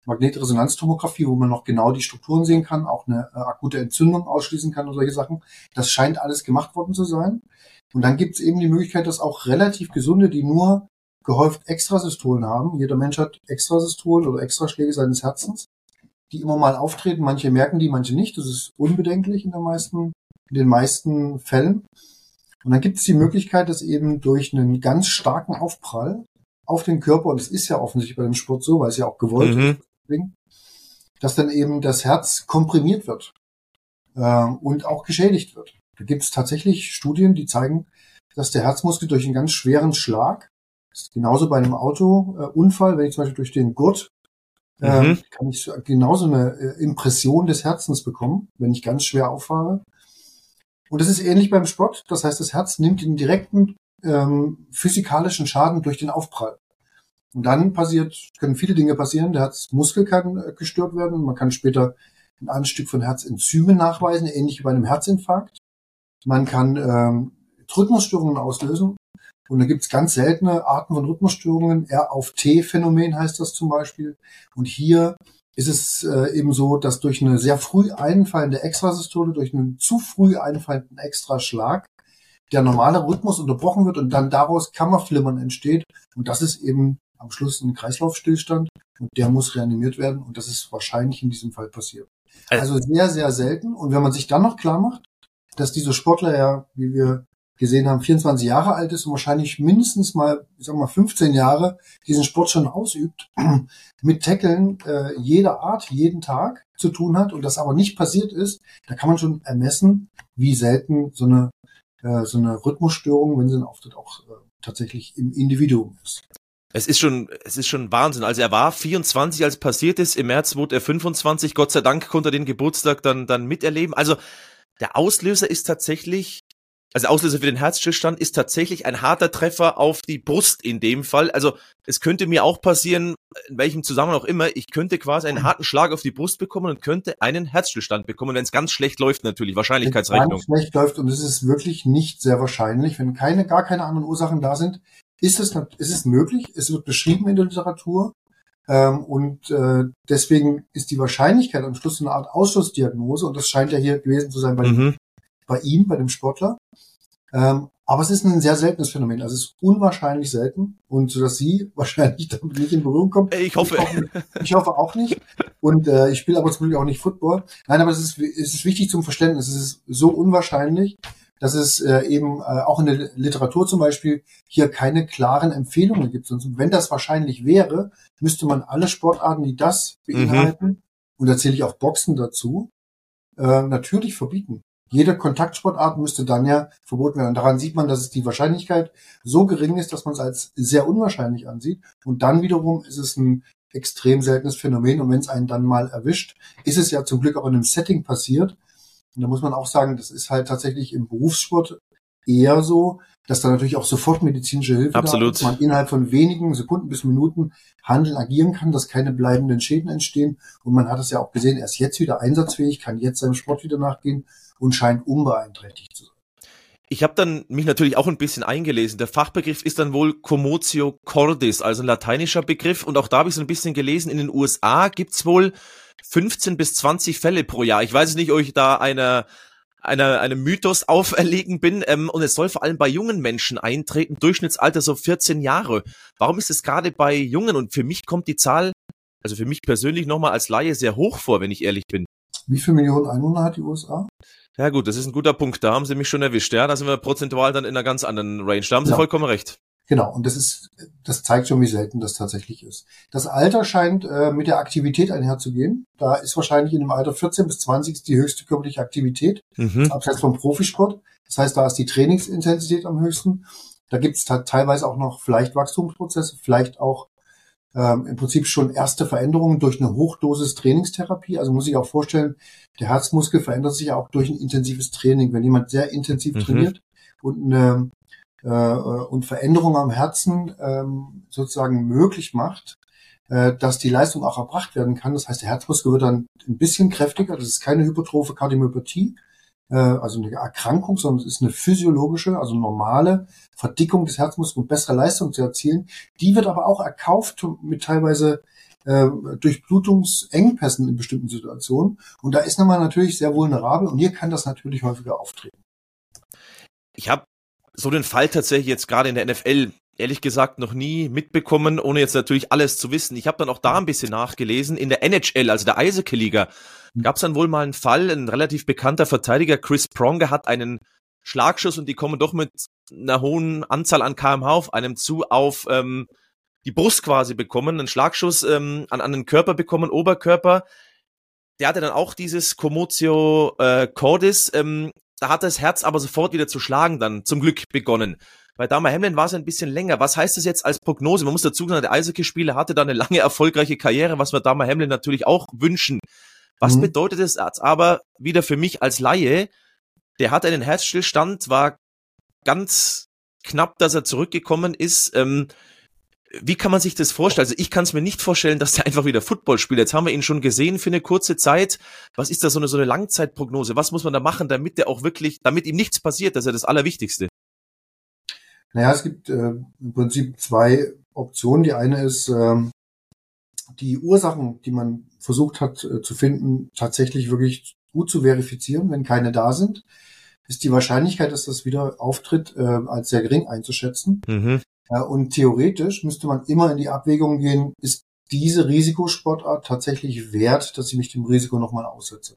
Magnetresonanztomographie, wo man noch genau die Strukturen sehen kann, auch eine äh, akute Entzündung ausschließen kann und solche Sachen. Das scheint alles gemacht worden zu sein. Und dann gibt es eben die Möglichkeit, dass auch relativ gesunde, die nur gehäuft Extrasystolen haben, jeder Mensch hat Extrasystolen oder Extraschläge seines Herzens, die immer mal auftreten. Manche merken die, manche nicht. Das ist unbedenklich in, der meisten, in den meisten Fällen. Und dann gibt es die Möglichkeit, dass eben durch einen ganz starken Aufprall auf den Körper, und es ist ja offensichtlich bei dem Sport so, weil es ja auch gewollt mhm. Ist, dass dann eben das Herz komprimiert wird äh, und auch geschädigt wird. Da gibt es tatsächlich Studien, die zeigen, dass der Herzmuskel durch einen ganz schweren Schlag, genauso bei einem Autounfall, äh, wenn ich zum Beispiel durch den Gurt, äh, mhm. kann ich genauso eine äh, Impression des Herzens bekommen, wenn ich ganz schwer auffahre. Und das ist ähnlich beim Sport. Das heißt, das Herz nimmt den direkten ähm, physikalischen Schaden durch den Aufprall. Und dann passiert, können viele Dinge passieren. Der Herzmuskel kann äh, gestört werden. Man kann später ein Anstieg von Herzenzymen nachweisen, ähnlich wie bei einem Herzinfarkt. Man kann ähm, Rhythmusstörungen auslösen. Und da gibt es ganz seltene Arten von Rhythmusstörungen. R auf T-Phänomen heißt das zum Beispiel. Und hier ist es äh, eben so, dass durch eine sehr früh einfallende Extrasystole, durch einen zu früh einfallenden Extraschlag, der normale Rhythmus unterbrochen wird und dann daraus Kammerflimmern entsteht. Und das ist eben am Schluss ein Kreislaufstillstand und der muss reanimiert werden und das ist wahrscheinlich in diesem Fall passiert. Also sehr, sehr selten. Und wenn man sich dann noch klar macht, dass dieser Sportler ja, wie wir gesehen haben, 24 Jahre alt ist und wahrscheinlich mindestens mal, ich sag mal, 15 Jahre diesen Sport schon ausübt, <clears throat> mit Tackeln äh, jeder Art, jeden Tag zu tun hat und das aber nicht passiert ist, da kann man schon ermessen, wie selten so eine, äh, so eine Rhythmusstörung, wenn sie dann auftritt, auch äh, tatsächlich im Individuum ist. Es ist schon, es ist schon Wahnsinn. Also er war 24, als passiert ist. Im März wurde er 25. Gott sei Dank konnte er den Geburtstag dann, dann miterleben. Also der Auslöser ist tatsächlich also Auslöser für den Herzstillstand ist tatsächlich ein harter Treffer auf die Brust in dem Fall. Also es könnte mir auch passieren, in welchem Zusammenhang auch immer, ich könnte quasi einen harten Schlag auf die Brust bekommen und könnte einen Herzstillstand bekommen, wenn es ganz schlecht läuft natürlich, Wahrscheinlichkeitsrechnung. Wenn es schlecht läuft und es ist wirklich nicht sehr wahrscheinlich, wenn keine, gar keine anderen Ursachen da sind, ist es, ist es möglich, es wird beschrieben in der Literatur, ähm, und äh, deswegen ist die Wahrscheinlichkeit am Schluss eine Art Ausschlussdiagnose, und das scheint ja hier gewesen zu sein bei mhm bei ihm, bei dem Sportler. Ähm, aber es ist ein sehr seltenes Phänomen. Also es ist unwahrscheinlich selten. Und so dass Sie <laughs> wahrscheinlich damit nicht in Berührung kommen. Ich hoffe. Ich hoffe, ich hoffe auch nicht. Und äh, ich spiele aber zum Glück auch nicht Football. Nein, aber es ist, es ist wichtig zum Verständnis. Es ist so unwahrscheinlich, dass es äh, eben äh, auch in der Literatur zum Beispiel hier keine klaren Empfehlungen gibt. Sonst, wenn das wahrscheinlich wäre, müsste man alle Sportarten, die das beinhalten, mhm. und da zähle ich auch Boxen dazu, äh, natürlich verbieten jede Kontaktsportart müsste dann ja verboten werden. Und daran sieht man, dass es die Wahrscheinlichkeit so gering ist, dass man es als sehr unwahrscheinlich ansieht. Und dann wiederum ist es ein extrem seltenes Phänomen. Und wenn es einen dann mal erwischt, ist es ja zum Glück auch in einem Setting passiert. Und da muss man auch sagen, das ist halt tatsächlich im Berufssport eher so, dass da natürlich auch sofort medizinische Hilfe Absolut. da ist, man innerhalb von wenigen Sekunden bis Minuten handeln, agieren kann, dass keine bleibenden Schäden entstehen. Und man hat es ja auch gesehen, er ist jetzt wieder einsatzfähig, kann jetzt seinem Sport wieder nachgehen und scheint unbeeinträchtigt zu sein. Ich habe dann mich natürlich auch ein bisschen eingelesen. Der Fachbegriff ist dann wohl Commotio cordis, also ein lateinischer Begriff. Und auch da habe ich so ein bisschen gelesen, in den USA gibt's wohl 15 bis 20 Fälle pro Jahr. Ich weiß nicht, ob ich da einer einer, einem Mythos <laughs> auferlegen bin. Ähm, und es soll vor allem bei jungen Menschen eintreten, Durchschnittsalter so 14 Jahre. Warum ist es gerade bei Jungen? Und für mich kommt die Zahl, also für mich persönlich nochmal als Laie sehr hoch vor, wenn ich ehrlich bin. Wie viele Millionen Einwohner hat die USA? Ja gut, das ist ein guter Punkt. Da haben Sie mich schon erwischt. Ja, da sind wir prozentual dann in einer ganz anderen Range. Da haben Sie ja. vollkommen recht. Genau, und das ist, das zeigt schon, wie selten das tatsächlich ist. Das Alter scheint äh, mit der Aktivität einherzugehen. Da ist wahrscheinlich in dem Alter 14 bis 20 die höchste körperliche Aktivität, mhm. abseits vom Profisport. Das heißt, da ist die Trainingsintensität am höchsten. Da gibt es teilweise auch noch vielleicht Wachstumsprozesse, vielleicht auch ähm, im Prinzip schon erste Veränderungen durch eine Hochdosis Trainingstherapie. Also muss ich auch vorstellen, der Herzmuskel verändert sich auch durch ein intensives Training. Wenn jemand sehr intensiv mhm. trainiert und eine äh, und Veränderungen am Herzen ähm, sozusagen möglich macht, äh, dass die Leistung auch erbracht werden kann. Das heißt, der Herzmuskel wird dann ein bisschen kräftiger. Das ist keine hypertrophe Kardiomyopathie. äh, also eine Erkrankung, sondern es ist eine physiologische, also normale Verdickung des Herzmuskels, um bessere Leistung zu erzielen. Die wird aber auch erkauft mit teilweise äh, Durchblutungsengpässen in bestimmten Situationen. Und da ist man natürlich sehr vulnerabel und hier kann das natürlich häufiger auftreten. Ich habe so den Fall tatsächlich jetzt gerade in der NFL ehrlich gesagt noch nie mitbekommen, ohne jetzt natürlich alles zu wissen. Ich habe dann auch da ein bisschen nachgelesen. In der NHL, also der Eishockey-Liga, hm. gab es dann wohl mal einen Fall, ein relativ bekannter Verteidiger, Chris Pronger, hat einen Schlagschuss und die kommen doch mit einer hohen Anzahl an kmh auf einem zu auf ähm, die Brust quasi bekommen, einen Schlagschuss ähm, an, an den Körper bekommen, Oberkörper. Der hatte dann auch dieses Commotio äh, Cordis. Ähm, da hat das Herz aber sofort wieder zu schlagen dann zum Glück begonnen. Bei Dama Hamlin war es ein bisschen länger. Was heißt das jetzt als Prognose? Man muss dazu sagen, der Eishockey-Spieler hatte da eine lange erfolgreiche Karriere, was wir Dama Hamlin natürlich auch wünschen. Was mhm. bedeutet das aber wieder für mich als Laie? Der hatte einen Herzstillstand, war ganz knapp, dass er zurückgekommen ist. Ähm, wie kann man sich das vorstellen? Also ich kann es mir nicht vorstellen, dass der einfach wieder Football spielt. Jetzt haben wir ihn schon gesehen für eine kurze Zeit. Was ist da so eine, so eine Langzeitprognose? Was muss man da machen, damit der auch wirklich, damit ihm nichts passiert? Das ist ja das Allerwichtigste. Naja, es gibt äh, im Prinzip zwei Optionen. Die eine ist, ähm, die Ursachen, die man versucht hat äh, zu finden, tatsächlich wirklich gut zu verifizieren. Wenn keine da sind, ist die Wahrscheinlichkeit, dass das wieder auftritt, äh, als sehr gering einzuschätzen. Mhm. Äh, und theoretisch müsste man immer in die Abwägung gehen, ist diese Risikosportart tatsächlich wert, dass ich mich dem Risiko nochmal aussetze.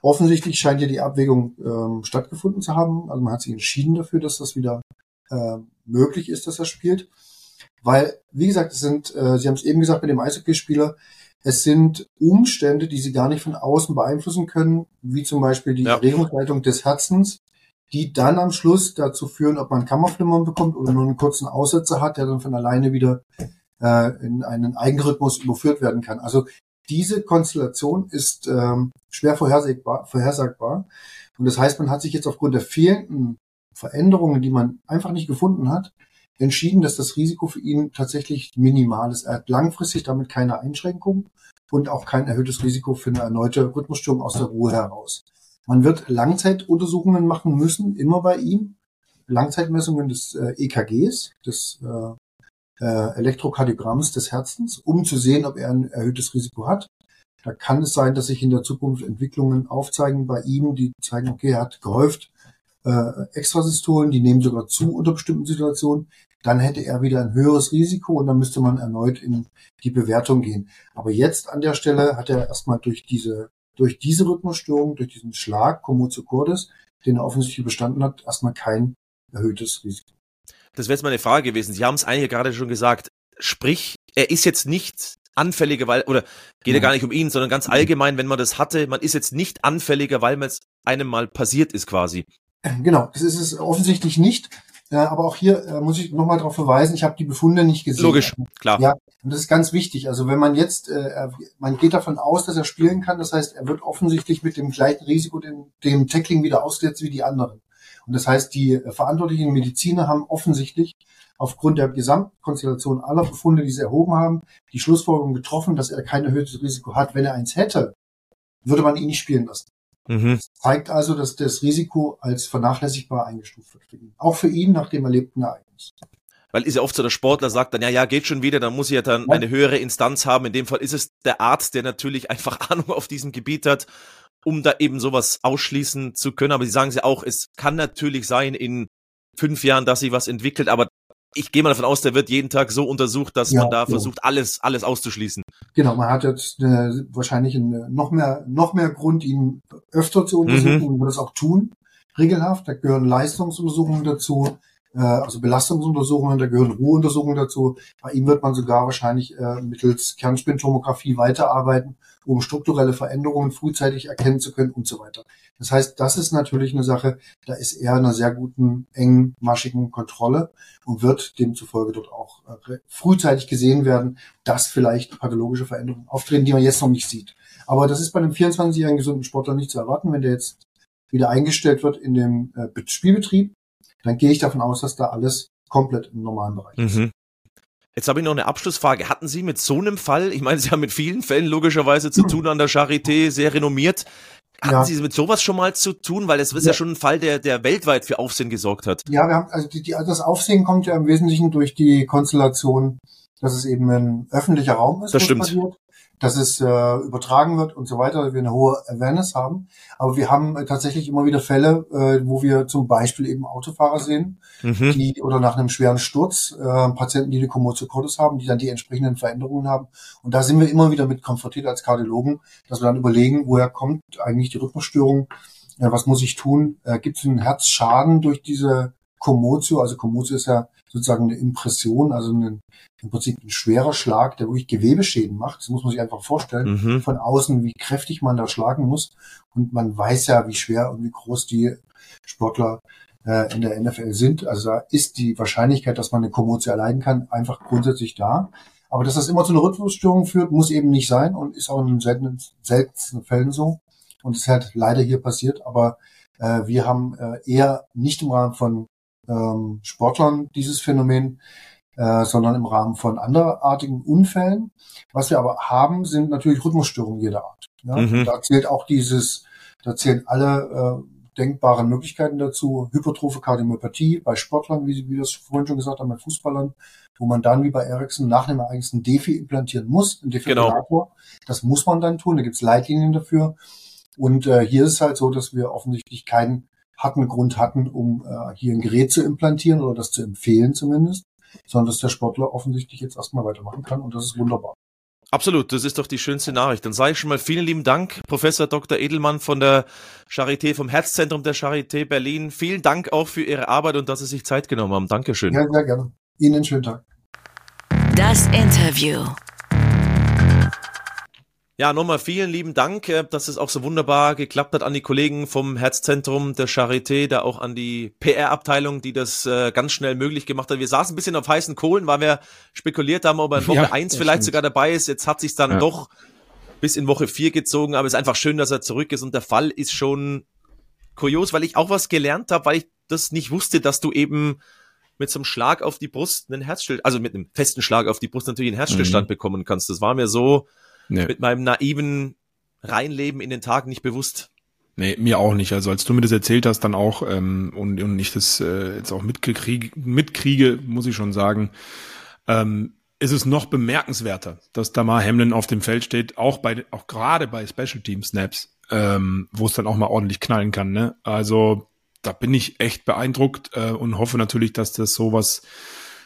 Offensichtlich scheint ja die Abwägung ähm, stattgefunden zu haben. Also man hat sich entschieden dafür, dass das wieder äh, möglich ist, dass er spielt. Weil, wie gesagt, es sind, äh, Sie haben es eben gesagt mit dem Eishockeyspieler, es sind Umstände, die Sie gar nicht von außen beeinflussen können, wie zum Beispiel die ja. Erregungsleitung des Herzens, die dann am Schluss dazu führen, ob man Kammerflimmern bekommt oder nur einen kurzen Aussetzer hat, der dann von alleine wieder äh, in einen Eigenrhythmus überführt werden kann. Also diese Konstellation ist ähm, schwer vorhersagbar, vorhersagbar. Und das heißt, man hat sich jetzt aufgrund der fehlenden Veränderungen, die man einfach nicht gefunden hat, entschieden, dass das Risiko für ihn tatsächlich minimal ist. Er hat langfristig damit keine Einschränkung und auch kein erhöhtes Risiko für eine erneute Rhythmusstörung aus der Ruhe heraus. Man wird Langzeituntersuchungen machen müssen, immer bei ihm. Langzeitmessungen des äh, EKGs, des äh, äh, Elektrokardiogramms des Herzens, um zu sehen, ob er ein erhöhtes Risiko hat. Da kann es sein, dass sich in der Zukunft Entwicklungen aufzeigen bei ihm, die zeigen, okay, er hat gehäuft äh, Extrasystolen, die nehmen sogar zu unter bestimmten Situationen, dann hätte er wieder ein höheres Risiko und dann müsste man erneut in die Bewertung gehen. Aber jetzt an der Stelle hat er erstmal durch diese, durch diese Rhythmusstörung, durch diesen Schlag, Kommotio cordis, den er offensichtlich bestanden hat, erstmal kein erhöhtes Risiko. Das wäre jetzt meine Frage gewesen. Sie haben es eigentlich gerade schon gesagt. Sprich, er ist jetzt nicht anfälliger, weil, oder geht ja gar nicht um ihn, sondern ganz allgemein, wenn man das hatte, man ist jetzt nicht anfälliger, weil es einem mal passiert ist quasi. Genau, das ist es offensichtlich nicht. Äh, aber auch hier äh, muss ich nochmal darauf verweisen, ich habe die Befunde nicht gesehen. Logisch, klar. Ja, und das ist ganz wichtig. Also wenn man jetzt, äh, man geht davon aus, dass er spielen kann, das heißt, er wird offensichtlich mit dem gleichen Risiko dem, dem Tackling wieder ausgesetzt wie die anderen. Und das heißt, die äh, verantwortlichen Mediziner haben offensichtlich aufgrund der Gesamtkonstellation aller Befunde, die sie erhoben haben, die Schlussfolgerung getroffen, dass er kein erhöhtes Risiko hat. Wenn er eins hätte, würde man ihn nicht spielen lassen. Mhm. Zeigt also, dass das Risiko als vernachlässigbar eingestuft wird für ihn. Auch für ihn nach dem erlebten Ereignis. Weil ist ja oft so, der Sportler sagt dann, ja, ja, geht schon wieder, dann muss ich ja dann eine höhere Instanz haben. In dem Fall ist es der Arzt, der natürlich <laughs> einfach Ahnung auf diesem Gebiet hat, um da eben sowas ausschließen zu können. Aber Sie sagen ja auch, es kann natürlich sein in fünf Jahren, dass sich was entwickelt, aber ich gehe mal davon aus, der wird jeden Tag so untersucht, dass ja, man da so. versucht, alles, alles auszuschließen. Genau, man hat jetzt äh, wahrscheinlich eine, noch mehr, noch mehr Grund, ihn öfter zu untersuchen mhm. und wird das auch tun, regelhaft. Da gehören Leistungsuntersuchungen dazu, äh, also Belastungsuntersuchungen, da gehören Ruheuntersuchungen dazu. Bei ihm wird man sogar wahrscheinlich äh, mittels Kernspintomographie weiterarbeiten, um strukturelle Veränderungen frühzeitig erkennen zu können und so weiter. Das heißt, das ist natürlich eine Sache, da ist er einer sehr guten, engmaschigen Kontrolle und wird demzufolge dort auch äh, frühzeitig gesehen werden, dass vielleicht pathologische Veränderungen auftreten, die man jetzt noch nicht sieht. Aber das ist bei einem 24-jährigen gesunden Sportler nicht zu erwarten, wenn der jetzt wieder eingestellt wird in dem äh, Spielbetrieb, dann gehe ich davon aus, dass da alles komplett im normalen Bereich ist. Mhm. Jetzt habe ich noch eine Abschlussfrage. Hatten Sie mit so einem Fall, ich meine, Sie haben mit vielen Fällen logischerweise zu <clears throat> tun an der Charité, sehr renommiert. Hatten ja. Sie mit sowas schon mal zu tun? Weil es ist ja. ja schon ein Fall, der, der weltweit für Aufsehen gesorgt hat. Ja, wir haben, also die, die, das Aufsehen kommt ja im Wesentlichen durch die Konstellation, dass es eben ein öffentlicher Raum ist. Das stimmt. Passiert dass es äh, übertragen wird und so weiter, dass wir eine hohe Awareness haben. Aber wir haben äh, tatsächlich immer wieder Fälle, äh, wo wir zum Beispiel eben Autofahrer sehen, mhm. die oder nach einem schweren Sturz äh, Patienten, die eine Kommotio cordis haben, die dann die entsprechenden Veränderungen haben. Und da sind wir immer wieder mit konfrontiert als Kardiologen, dass wir dann überlegen, woher kommt eigentlich die Rhythmusstörung, äh, was muss ich tun? Äh, Gibt es einen Herzschaden durch diese Kommotio? Also Kommotio ist ja sozusagen eine Impression, also ein, im Prinzip ein schwerer Schlag, der wirklich Gewebeschäden macht. Das muss man sich einfach vorstellen. Mhm. Von außen, wie kräftig man da schlagen muss. Und man weiß ja, wie schwer und wie groß die Sportler äh, in der NFL sind. Also da ist die Wahrscheinlichkeit, dass man eine Kommotion erleiden kann, einfach grundsätzlich da. Aber dass das immer zu einer Rhythmusstörung führt, muss eben nicht sein und ist auch in seltenen, seltenen Fällen so. Und es halt leider hier passiert. Aber äh, wir haben äh, eher nicht im Rahmen von ähm, Sportlern dieses Phänomen, äh, sondern im Rahmen von anderartigen Unfällen. Was wir aber haben, sind natürlich Rhythmusstörungen jeder Art. Ja? Mhm. Da zählt auch dieses, da zählen alle äh, denkbaren Möglichkeiten dazu. Hypertrophe Kardiomyopathie bei Sportlern, wie, wie wir das vorhin schon gesagt haben, bei Fußballern, wo man dann wie bei Ericsson nach einem Ereignis ein Defi implantieren muss, ein Defibrillator. Genau. Das muss man dann tun, da gibt es Leitlinien dafür. Und äh, hier ist es halt so, dass wir offensichtlich keinen harten Grund hatten, um äh, hier ein Gerät zu implantieren oder das zu empfehlen zumindest, sondern dass der Sportler offensichtlich jetzt erstmal weitermachen kann und das ist wunderbar. Absolut, das ist doch die schönste Nachricht. Dann sage ich schon mal vielen lieben Dank, Professor Dr. Edelmann von der Charité, vom Herzzentrum der Charité Berlin. Vielen Dank auch für Ihre Arbeit und dass Sie sich Zeit genommen haben. Dankeschön. Ja, sehr gerne. Ihnen einen schönen Tag. Das Interview. Ja, nochmal vielen lieben Dank, äh, dass es auch so wunderbar geklappt hat an die Kollegen vom Herzzentrum der Charité, da auch an die PR-Abteilung, die das äh, ganz schnell möglich gemacht hat. Wir saßen ein bisschen auf heißen Kohlen, weil wir spekuliert haben, ob er in Woche ja, 1 vielleicht stimmt. sogar dabei ist. Jetzt hat sich dann ja. doch bis in Woche 4 gezogen, aber es ist einfach schön, dass er zurück ist und der Fall ist schon kurios, weil ich auch was gelernt habe, weil ich das nicht wusste, dass du eben mit so einem Schlag auf die Brust einen Herzstillstand, also mit einem festen Schlag auf die Brust natürlich einen Herzstillstand mhm. bekommen kannst. Das war mir so nee. mit meinem naiven Reinleben in den Tag nicht bewusst. Nee, mir auch nicht. Also als du mir das erzählt hast, dann auch ähm, und, und ich das äh, jetzt auch mitkriege, mitkriege, muss ich schon sagen, ähm, ist es noch bemerkenswerter, dass Damar Hamlin auf dem Feld steht, auch bei auch gerade bei Special Team Snaps, ähm, wo es dann auch mal ordentlich knallen kann. Ne? Also da bin ich echt beeindruckt äh, und hoffe natürlich, dass das sowas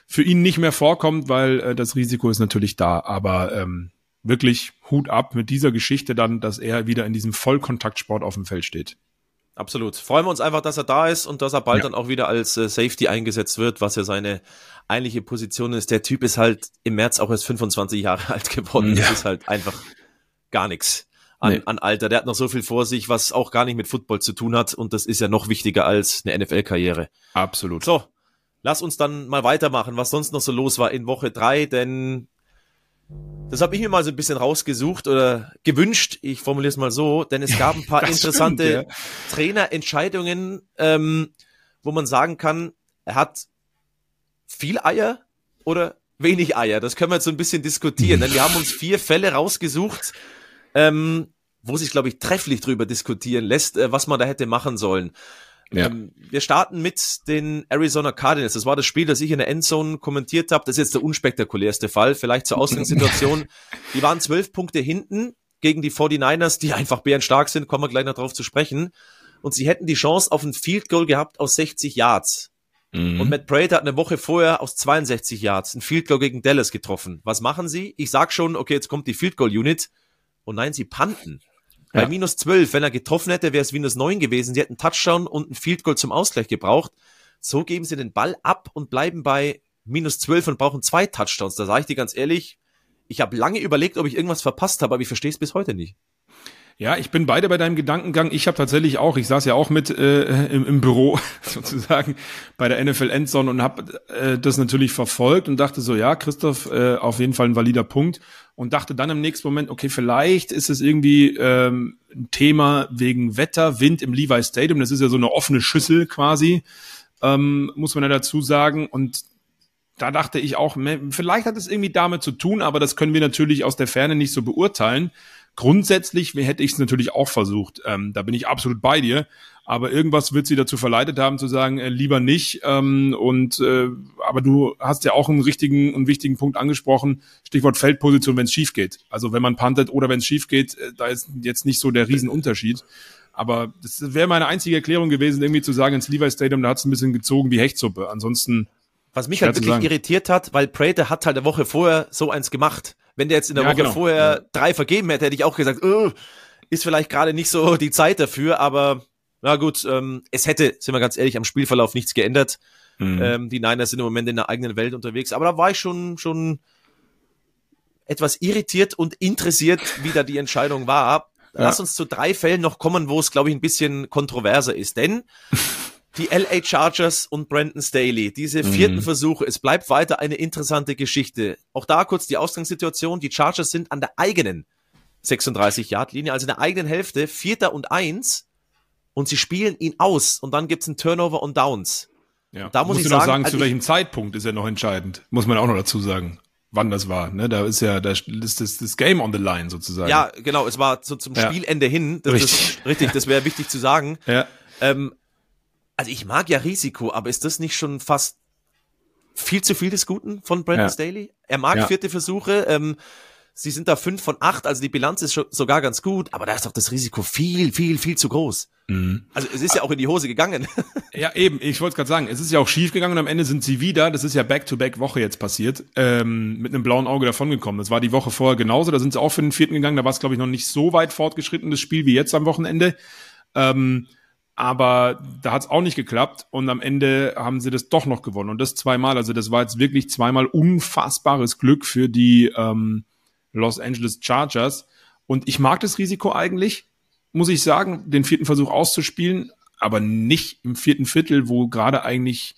für ihn nicht mehr vorkommt, weil äh, das Risiko ist natürlich da. Aber ähm, wirklich Hut ab mit dieser Geschichte dann, dass er wieder in diesem Vollkontaktsport auf dem Feld steht. Absolut. Freuen wir uns einfach, dass er da ist und dass er bald ja. dann auch wieder als äh, Safety eingesetzt wird, was ja seine eigentliche Position ist. Der Typ ist halt im März auch erst 25 Jahre <laughs> alt geworden. Ja. Das ist halt einfach gar nichts an, nee. an Alter. Der hat noch so viel vor sich, was auch gar nicht mit Football zu tun hat und das ist ja noch wichtiger als eine NFL-Karriere. Absolut. So, lass uns dann mal weitermachen, was sonst noch so los war in Woche drei, denn das habe ich mir mal so ein bisschen rausgesucht oder gewünscht, ich formuliere es mal so, denn es gab ein <laughs> paar interessante stimmt, ja. Trainerentscheidungen, ähm, wo man sagen kann, er hat viel Eier oder wenig Eier. Das können wir jetzt so ein bisschen diskutieren, denn wir haben uns vier Fälle rausgesucht, ähm, wo sich, glaube ich, trefflich drüber diskutieren lässt, äh, was man da hätte machen sollen. Ja. Ähm, wir starten mit den Arizona Cardinals. Das war das Spiel, das ich in der Endzone kommentiert habe. Das ist jetzt der unspektakulärste Fall, vielleicht zur Ausgangssituation. <laughs> die waren zwölf Punkte hinten gegen die 49ers, die einfach bärenstark sind, kommen wir gleich noch drauf zu sprechen. Und sie hätten die Chance auf ein Field Goal gehabt aus 60 Yards. Mhm. Und Matt Prater hat eine Woche vorher aus 62 Yards ein Field Goal gegen Dallas getroffen. Was machen sie? Ich sag schon, okay, jetzt kommt die Field Goal Unit. Und nein, sie panten. Bei minus 12, wenn er getroffen hätte, wäre es minus 9 gewesen. Sie hätten Touchdown und ein Field Goal zum Ausgleich gebraucht. So geben sie den Ball ab und bleiben bei minus 12 und brauchen zwei Touchdowns. Da sage ich dir ganz ehrlich, ich habe lange überlegt, ob ich irgendwas verpasst habe, aber ich verstehe es bis heute nicht. Ja, ich bin beide bei deinem Gedankengang. Ich habe tatsächlich auch, ich saß ja auch mit äh, im, im Büro <laughs> sozusagen bei der NFL Endzone und habe äh, das natürlich verfolgt und dachte so, ja, Christoph, äh, auf jeden Fall ein valider Punkt und dachte dann im nächsten Moment, okay, vielleicht ist es irgendwie ähm, ein Thema wegen Wetter, Wind im Levi Stadium. Das ist ja so eine offene Schüssel quasi, ähm, muss man ja dazu sagen. Und da dachte ich auch, vielleicht hat es irgendwie damit zu tun, aber das können wir natürlich aus der Ferne nicht so beurteilen. Grundsätzlich hätte ich es natürlich auch versucht. Ähm, da bin ich absolut bei dir. Aber irgendwas wird sie dazu verleitet haben zu sagen, äh, lieber nicht. Ähm, und äh, aber du hast ja auch einen richtigen und wichtigen Punkt angesprochen. Stichwort Feldposition, wenn es schief geht. Also wenn man puntet oder wenn es schief geht, äh, da ist jetzt nicht so der Riesenunterschied. Aber das wäre meine einzige Erklärung gewesen, irgendwie zu sagen, ins Levi Stadium, da hat es ein bisschen gezogen wie Hechtsuppe. Ansonsten was mich halt wirklich irritiert hat, weil Prater hat halt eine Woche vorher so eins gemacht. Wenn der jetzt in der ja, Woche genau. vorher ja. drei vergeben hätte, hätte ich auch gesagt, oh, ist vielleicht gerade nicht so die Zeit dafür, aber na gut, ähm, es hätte, sind wir ganz ehrlich, am Spielverlauf nichts geändert. Mhm. Ähm, die Niners sind im Moment in der eigenen Welt unterwegs, aber da war ich schon, schon etwas irritiert und interessiert, wie da die Entscheidung war. <laughs> Ja. Lass uns zu drei Fällen noch kommen, wo es, glaube ich, ein bisschen kontroverser ist. Denn <laughs> die LA Chargers und Brandon Staley, diese vierten mhm. Versuche, es bleibt weiter eine interessante Geschichte. Auch da kurz die Ausgangssituation. Die Chargers sind an der eigenen 36-Yard-Linie, also in der eigenen Hälfte, Vierter und Eins, und sie spielen ihn aus und dann gibt's einen Turnover und Downs. Ja. Und da muss ich sagen, sagen also zu welchem Zeitpunkt ist er noch entscheidend, muss man auch noch dazu sagen wann das war. Ne? Da ist ja da ist das, das Game on the line sozusagen. Ja, genau. Es war so zum ja. Spielende hin. Das, richtig, das, richtig. Das wäre wichtig zu sagen. Ja. Ähm, also ich mag ja Risiko, aber ist das nicht schon fast viel zu viel des Guten von Brandon ja. Staley? Er mag ja. vierte Versuche. Ähm, sie sind da fünf von acht, also die Bilanz ist schon sogar ganz gut, aber da ist doch das Risiko viel, viel, viel zu groß. Mhm. Also es ist ja auch in die Hose gegangen. <laughs> Ja, eben, ich wollte gerade sagen, es ist ja auch schief gegangen und am Ende sind sie wieder, das ist ja Back-to-Back-Woche jetzt passiert, ähm, mit einem blauen Auge davongekommen. Das war die Woche vorher genauso, da sind sie auch für den vierten gegangen, da war es, glaube ich, noch nicht so weit fortgeschritten, das Spiel wie jetzt am Wochenende. Ähm, aber da hat es auch nicht geklappt und am Ende haben sie das doch noch gewonnen und das zweimal. Also das war jetzt wirklich zweimal unfassbares Glück für die ähm, Los Angeles Chargers. Und ich mag das Risiko eigentlich, muss ich sagen, den vierten Versuch auszuspielen, aber nicht im vierten Viertel, wo gerade eigentlich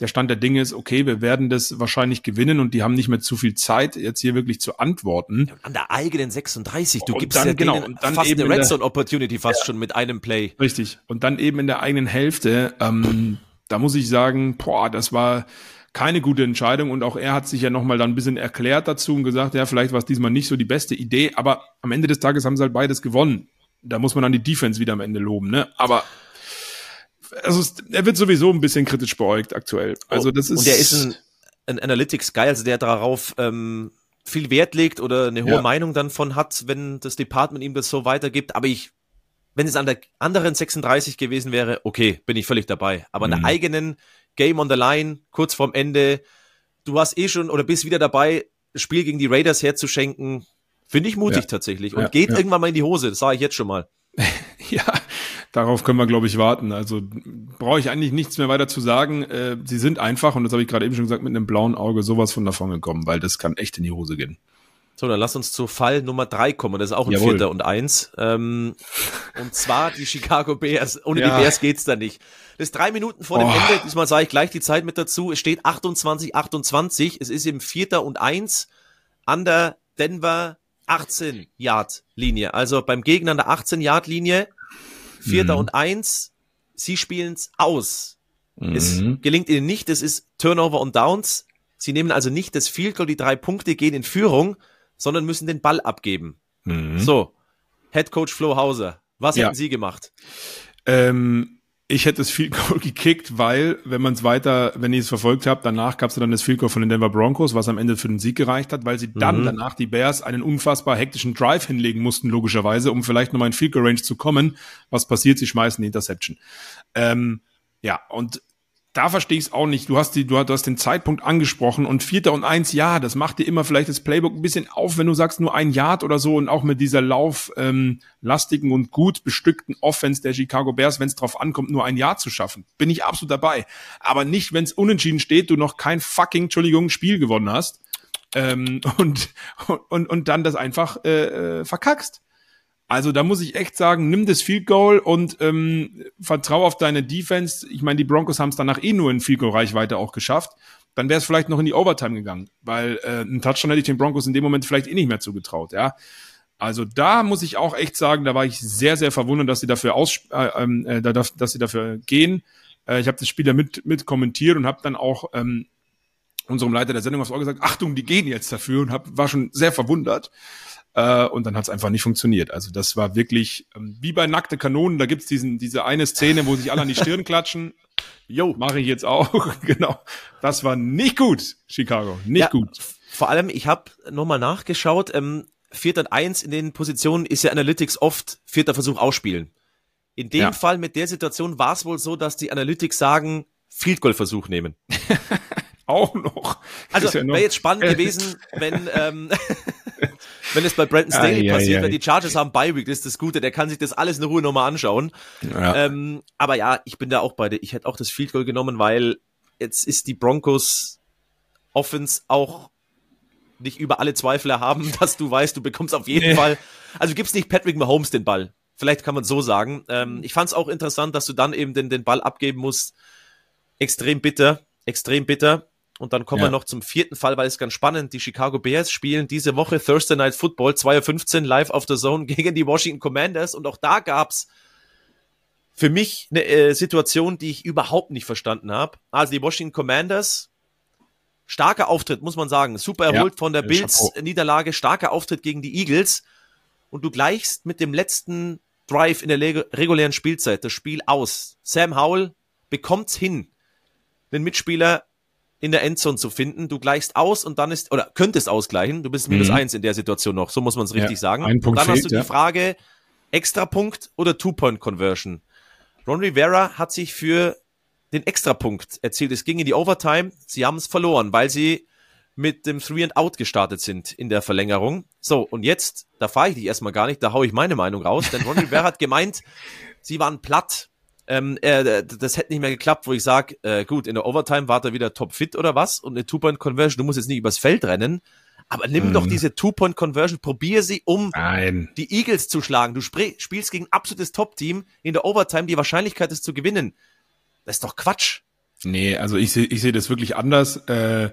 der Stand der Dinge ist, okay, wir werden das wahrscheinlich gewinnen und die haben nicht mehr zu viel Zeit, jetzt hier wirklich zu antworten. an der eigenen 36, du und gibst dann, ja genau, und dann fast eben eine Red Zone Opportunity fast ja, schon mit einem Play. Richtig. Und dann eben in der eigenen Hälfte, ähm, da muss ich sagen, boah, das war keine gute Entscheidung und auch er hat sich ja nochmal dann ein bisschen erklärt dazu und gesagt, ja, vielleicht war es diesmal nicht so die beste Idee, aber am Ende des Tages haben sie halt beides gewonnen. Da muss man dann die Defense wieder am Ende loben, ne? Aber also er wird sowieso ein bisschen kritisch beäugt aktuell. Also das ist und er ist ein, ein Analytics Guy, also der darauf ähm, viel Wert legt oder eine hohe ja. Meinung dann von hat, wenn das Department ihm das so weitergibt. Aber ich, wenn es an der anderen 36 gewesen wäre, okay, bin ich völlig dabei. Aber mhm. an der eigenen Game on the Line, kurz vorm Ende, du hast eh schon oder bist wieder dabei, Spiel gegen die Raiders herzuschenken, finde ich mutig ja. tatsächlich und ja, geht irgendwann mal in die Hose. Das sage ich jetzt schon mal. <laughs> ja, Darauf können wir, glaube ich, warten. Also brauche ich eigentlich nichts mehr weiter zu sagen. Äh, sie sind einfach, und das habe ich gerade eben schon gesagt, mit einem blauen Auge sowas von davon gekommen, weil das kann echt in die Hose gehen. So, dann lass uns zu Fall Nummer drei kommen. Das ist auch ein Jawohl. Vierter und Eins. Ähm, und zwar die Chicago Bears. Ohne ja. die Bears geht's da nicht. Das ist drei Minuten vor dem oh. Ende. Diesmal sage ich gleich die Zeit mit dazu. Es steht 28, 28. Es ist im Vierter und Eins an der Denver 18 Yard Linie. Also beim Gegner an der 18 Yard Linie. Vierter mhm. und eins. Sie spielen es aus. Mhm. Es gelingt ihnen nicht. Es ist Turnover und Downs. Sie nehmen also nicht das Field Goal, die drei Punkte gehen in Führung, sondern müssen den Ball abgeben. Mhm. So. Head Coach Flo Hauser. Was ja. hätten Sie gemacht? Ähm, ich hätte das Field <laughs> Goal gekickt, weil, wenn man es weiter, wenn ich es verfolgt habe, danach gab es dann das Field Goal von den Denver Broncos, was am Ende für den Sieg gereicht hat, weil sie dann mhm. danach die Bears einen unfassbar hektischen Drive hinlegen mussten, logischerweise, um vielleicht nochmal in Field Goal Range zu kommen. Was passiert? Sie schmeißen die Interception. Ähm, ja, und da verstehe ich es auch nicht. Du hast die, du hast den Zeitpunkt angesprochen und Vierter und Eins, ja, das macht dir immer vielleicht das Playbook ein bisschen auf, wenn du sagst nur ein Yard oder so und auch mit dieser lauflastigen ähm, und gut bestückten Offense der Chicago Bears, wenn es drauf ankommt, nur ein Yard zu schaffen. Bin ich absolut dabei. Aber nicht, wenn es unentschieden steht, du noch kein fucking, Entschuldigung, Spiel gewonnen hast ähm, <laughs> und, und, und dann das einfach äh, äh verkackst. Also da muss ich echt sagen, nimm das Field Goal und ähm, vertrau auf deine Defense. Ich meine, die Broncos haben es danach eh nur in Field Goal Reichweite auch geschafft. Dann wäre es vielleicht noch in die Overtime gegangen, weil äh, ein Touchdown hätte ich den Broncos in dem Moment vielleicht eh nicht mehr zugetraut, ja. Also da muss ich auch echt sagen, da war ich sehr, sehr verwundert, dass sie dafür aus, äh, ähm, äh, dass sie dafür gehen. Äh, ich habe das Spiel da mit, mit kommentiert und habe dann auch ähm, unserem Leiter der Sendung aufs Ohr gesagt, Achtung, die gehen jetzt dafür und hab, war schon sehr verwundert. Äh, und dann hat es einfach nicht funktioniert. Also das war wirklich ähm, wie bei nackte Kanonen, da gibt's diesen, diese eine Szene, wo sich alle an die Stirn klatschen. Jo, mache ich jetzt auch. <laughs> genau. Das war nicht gut, Chicago. Nicht ja, gut. Vor allem, ich habe nochmal nachgeschaut, ähm, Vierter und Eins in den Positionen ist ja Analytics oft vierter Versuch ausspielen. In dem ja. Fall mit der Situation war es wohl so, dass die Analytics sagen, Field Goal Versuch nehmen. <laughs> auch noch. Also ja wäre jetzt spannend <laughs> gewesen, wenn ähm, wenn es bei Brandon Staley ah, passiert, ja, wenn die Chargers haben Bi-Week, das ist das Gute, der kann sich das alles in Ruhe nochmal anschauen. Ja. Ähm, aber ja, ich bin da auch bei dir. Ich hätte auch das Field Goal genommen, weil jetzt ist die Broncos Offense auch nicht über alle Zweifel erhaben, <laughs> dass du weißt, du bekommst auf jeden nee. Fall, also gibst nicht Patrick Mahomes den Ball. Vielleicht kann man so sagen. Ähm, ich fand es auch interessant, dass du dann eben den, den Ball abgeben musst. Extrem bitter, extrem bitter. Und dann kommen ja. wir noch zum vierten Fall, weil es ganz spannend. Die Chicago Bears spielen diese Woche Thursday Night Football 2.15 live auf der Zone <laughs> gegen die Washington Commanders. Und auch da gab's für mich eine äh, Situation, die ich überhaupt nicht verstanden habe. Also die Washington Commanders, starker Auftritt, muss man sagen. Super erholt ja, von der Bills-Niederlage, starker Auftritt gegen die Eagles. Und du gleichst mit dem letzten Drive in der regulären Spielzeit das Spiel aus. Sam Howell bekommt's hin, den Mitspieler in der Endzone zu finden. Du gleichst aus und dann ist, oder könntest ausgleichen. Du bist minus mhm. eins in der Situation noch. So muss man es richtig ja, sagen. Ein Punkt und dann fehlt, hast du ja. die Frage, Extrapunkt oder Two-Point-Conversion. Ron Rivera hat sich für den Extrapunkt erzielt. Es ging in die Overtime. Sie haben es verloren, weil sie mit dem Three and Out gestartet sind in der Verlängerung. So, und jetzt, da fahre ich dich erstmal gar nicht, da haue ich meine Meinung raus, denn Ron <laughs> Rivera hat gemeint, sie waren platt ähm, äh, das hätte nicht mehr geklappt, wo ich sage, äh, gut, in der Overtime war er wieder topfit oder was und eine Two-Point-Conversion, du musst jetzt nicht übers Feld rennen, aber nimm mhm. doch diese Two-Point-Conversion, probier sie, um Nein. die Eagles zu schlagen. Du spielst gegen ein absolutes Top-Team in der Overtime, die Wahrscheinlichkeit ist zu gewinnen. Das ist doch Quatsch. Nee, also ich sehe ich seh das wirklich anders. Äh,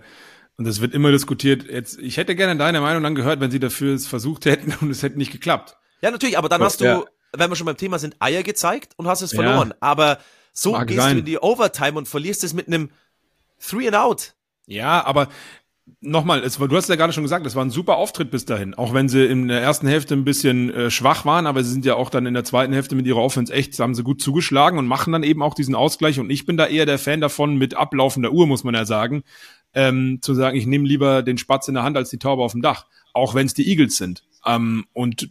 und das wird immer diskutiert. Jetzt, ich hätte gerne deine Meinung dann gehört, wenn sie dafür es versucht hätten <laughs> und es hätte nicht geklappt. Ja, natürlich, aber dann hast du, ja wenn wir schon beim Thema sind, Eier gezeigt und hast es ja. verloren. Aber so gehst sein. du in die Overtime und verlierst es mit einem Three and Out. Ja, aber nochmal, es, du hast ja gerade schon gesagt, es war ein super Auftritt bis dahin. Auch wenn sie in der ersten Hälfte ein bisschen äh, schwach waren, aber sie sind ja auch dann in der zweiten Hälfte mit ihrer Offense echt, haben sie gut zugeschlagen und machen dann eben auch diesen Ausgleich. Und ich bin da eher der Fan davon, mit ablaufender Uhr, muss man ja sagen, ähm, zu sagen, ich nehme lieber den Spatz in der Hand als die Taube auf dem Dach. Auch wenn es die Eagles sind. Ähm, und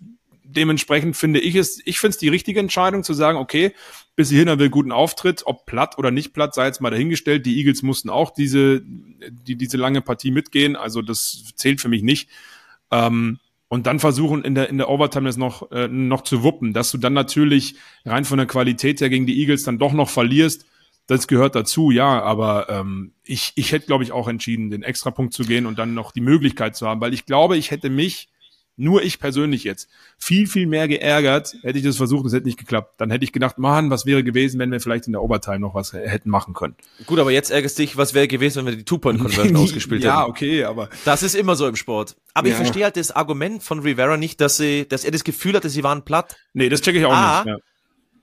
dementsprechend finde ich es, ich finde es die richtige Entscheidung zu sagen, okay, bis hierhin haben wir guten Auftritt, ob platt oder nicht platt, sei jetzt mal dahingestellt. Die Eagles mussten auch diese, die, diese lange Partie mitgehen, also das zählt für mich nicht. Ähm, und dann versuchen in der, in der Overtime das noch, äh, noch zu wuppen, dass du dann natürlich rein von der Qualität her gegen die Eagles dann doch noch verlierst. Das gehört dazu, ja, aber ähm, ich, ich hätte, glaube ich, auch entschieden, den Extrapunkt zu gehen und dann noch die Möglichkeit zu haben, weil ich glaube, ich hätte mich nur ich persönlich jetzt, viel, viel mehr geärgert, hätte ich das versucht, es hätte nicht geklappt. Dann hätte ich gedacht, Mann, was wäre gewesen, wenn wir vielleicht in der Overtime noch was hätten machen können. Gut, aber jetzt ärgerst dich, was wäre gewesen, wenn wir die Two-Point-Conversion <laughs> ausgespielt ja, hätten. Ja, okay, aber. Das ist immer so im Sport. Aber ja. ich verstehe halt das Argument von Rivera nicht, dass sie, dass er das Gefühl hatte, sie waren platt. Nee, das checke ich auch A, nicht. Ja.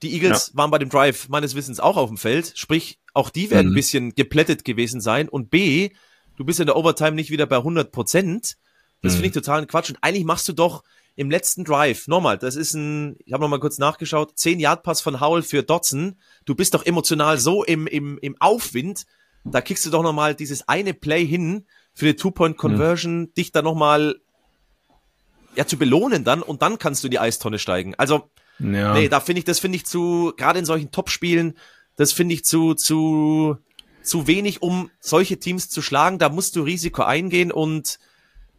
Die Eagles waren bei dem Drive meines Wissens auch auf dem Feld, sprich, auch die werden mhm. ein bisschen geplättet gewesen sein. Und B, du bist in der Overtime nicht wieder bei 100 Prozent das mhm. finde ich totalen Quatsch. Und eigentlich machst du doch im letzten Drive, nochmal, das ist ein, ich habe nochmal kurz nachgeschaut, 10 Yard Pass von Howell für Dotson. Du bist doch emotional so im, im, im Aufwind. Da kickst du doch nochmal dieses eine Play hin für die Two-Point-Conversion, mhm. dich da nochmal ja, zu belohnen dann und dann kannst du in die Eistonne steigen. Also, ja. nee, da finde ich, das finde ich zu, gerade in solchen Top-Spielen, das finde ich zu, zu, zu wenig, um solche Teams zu schlagen. Da musst du Risiko eingehen und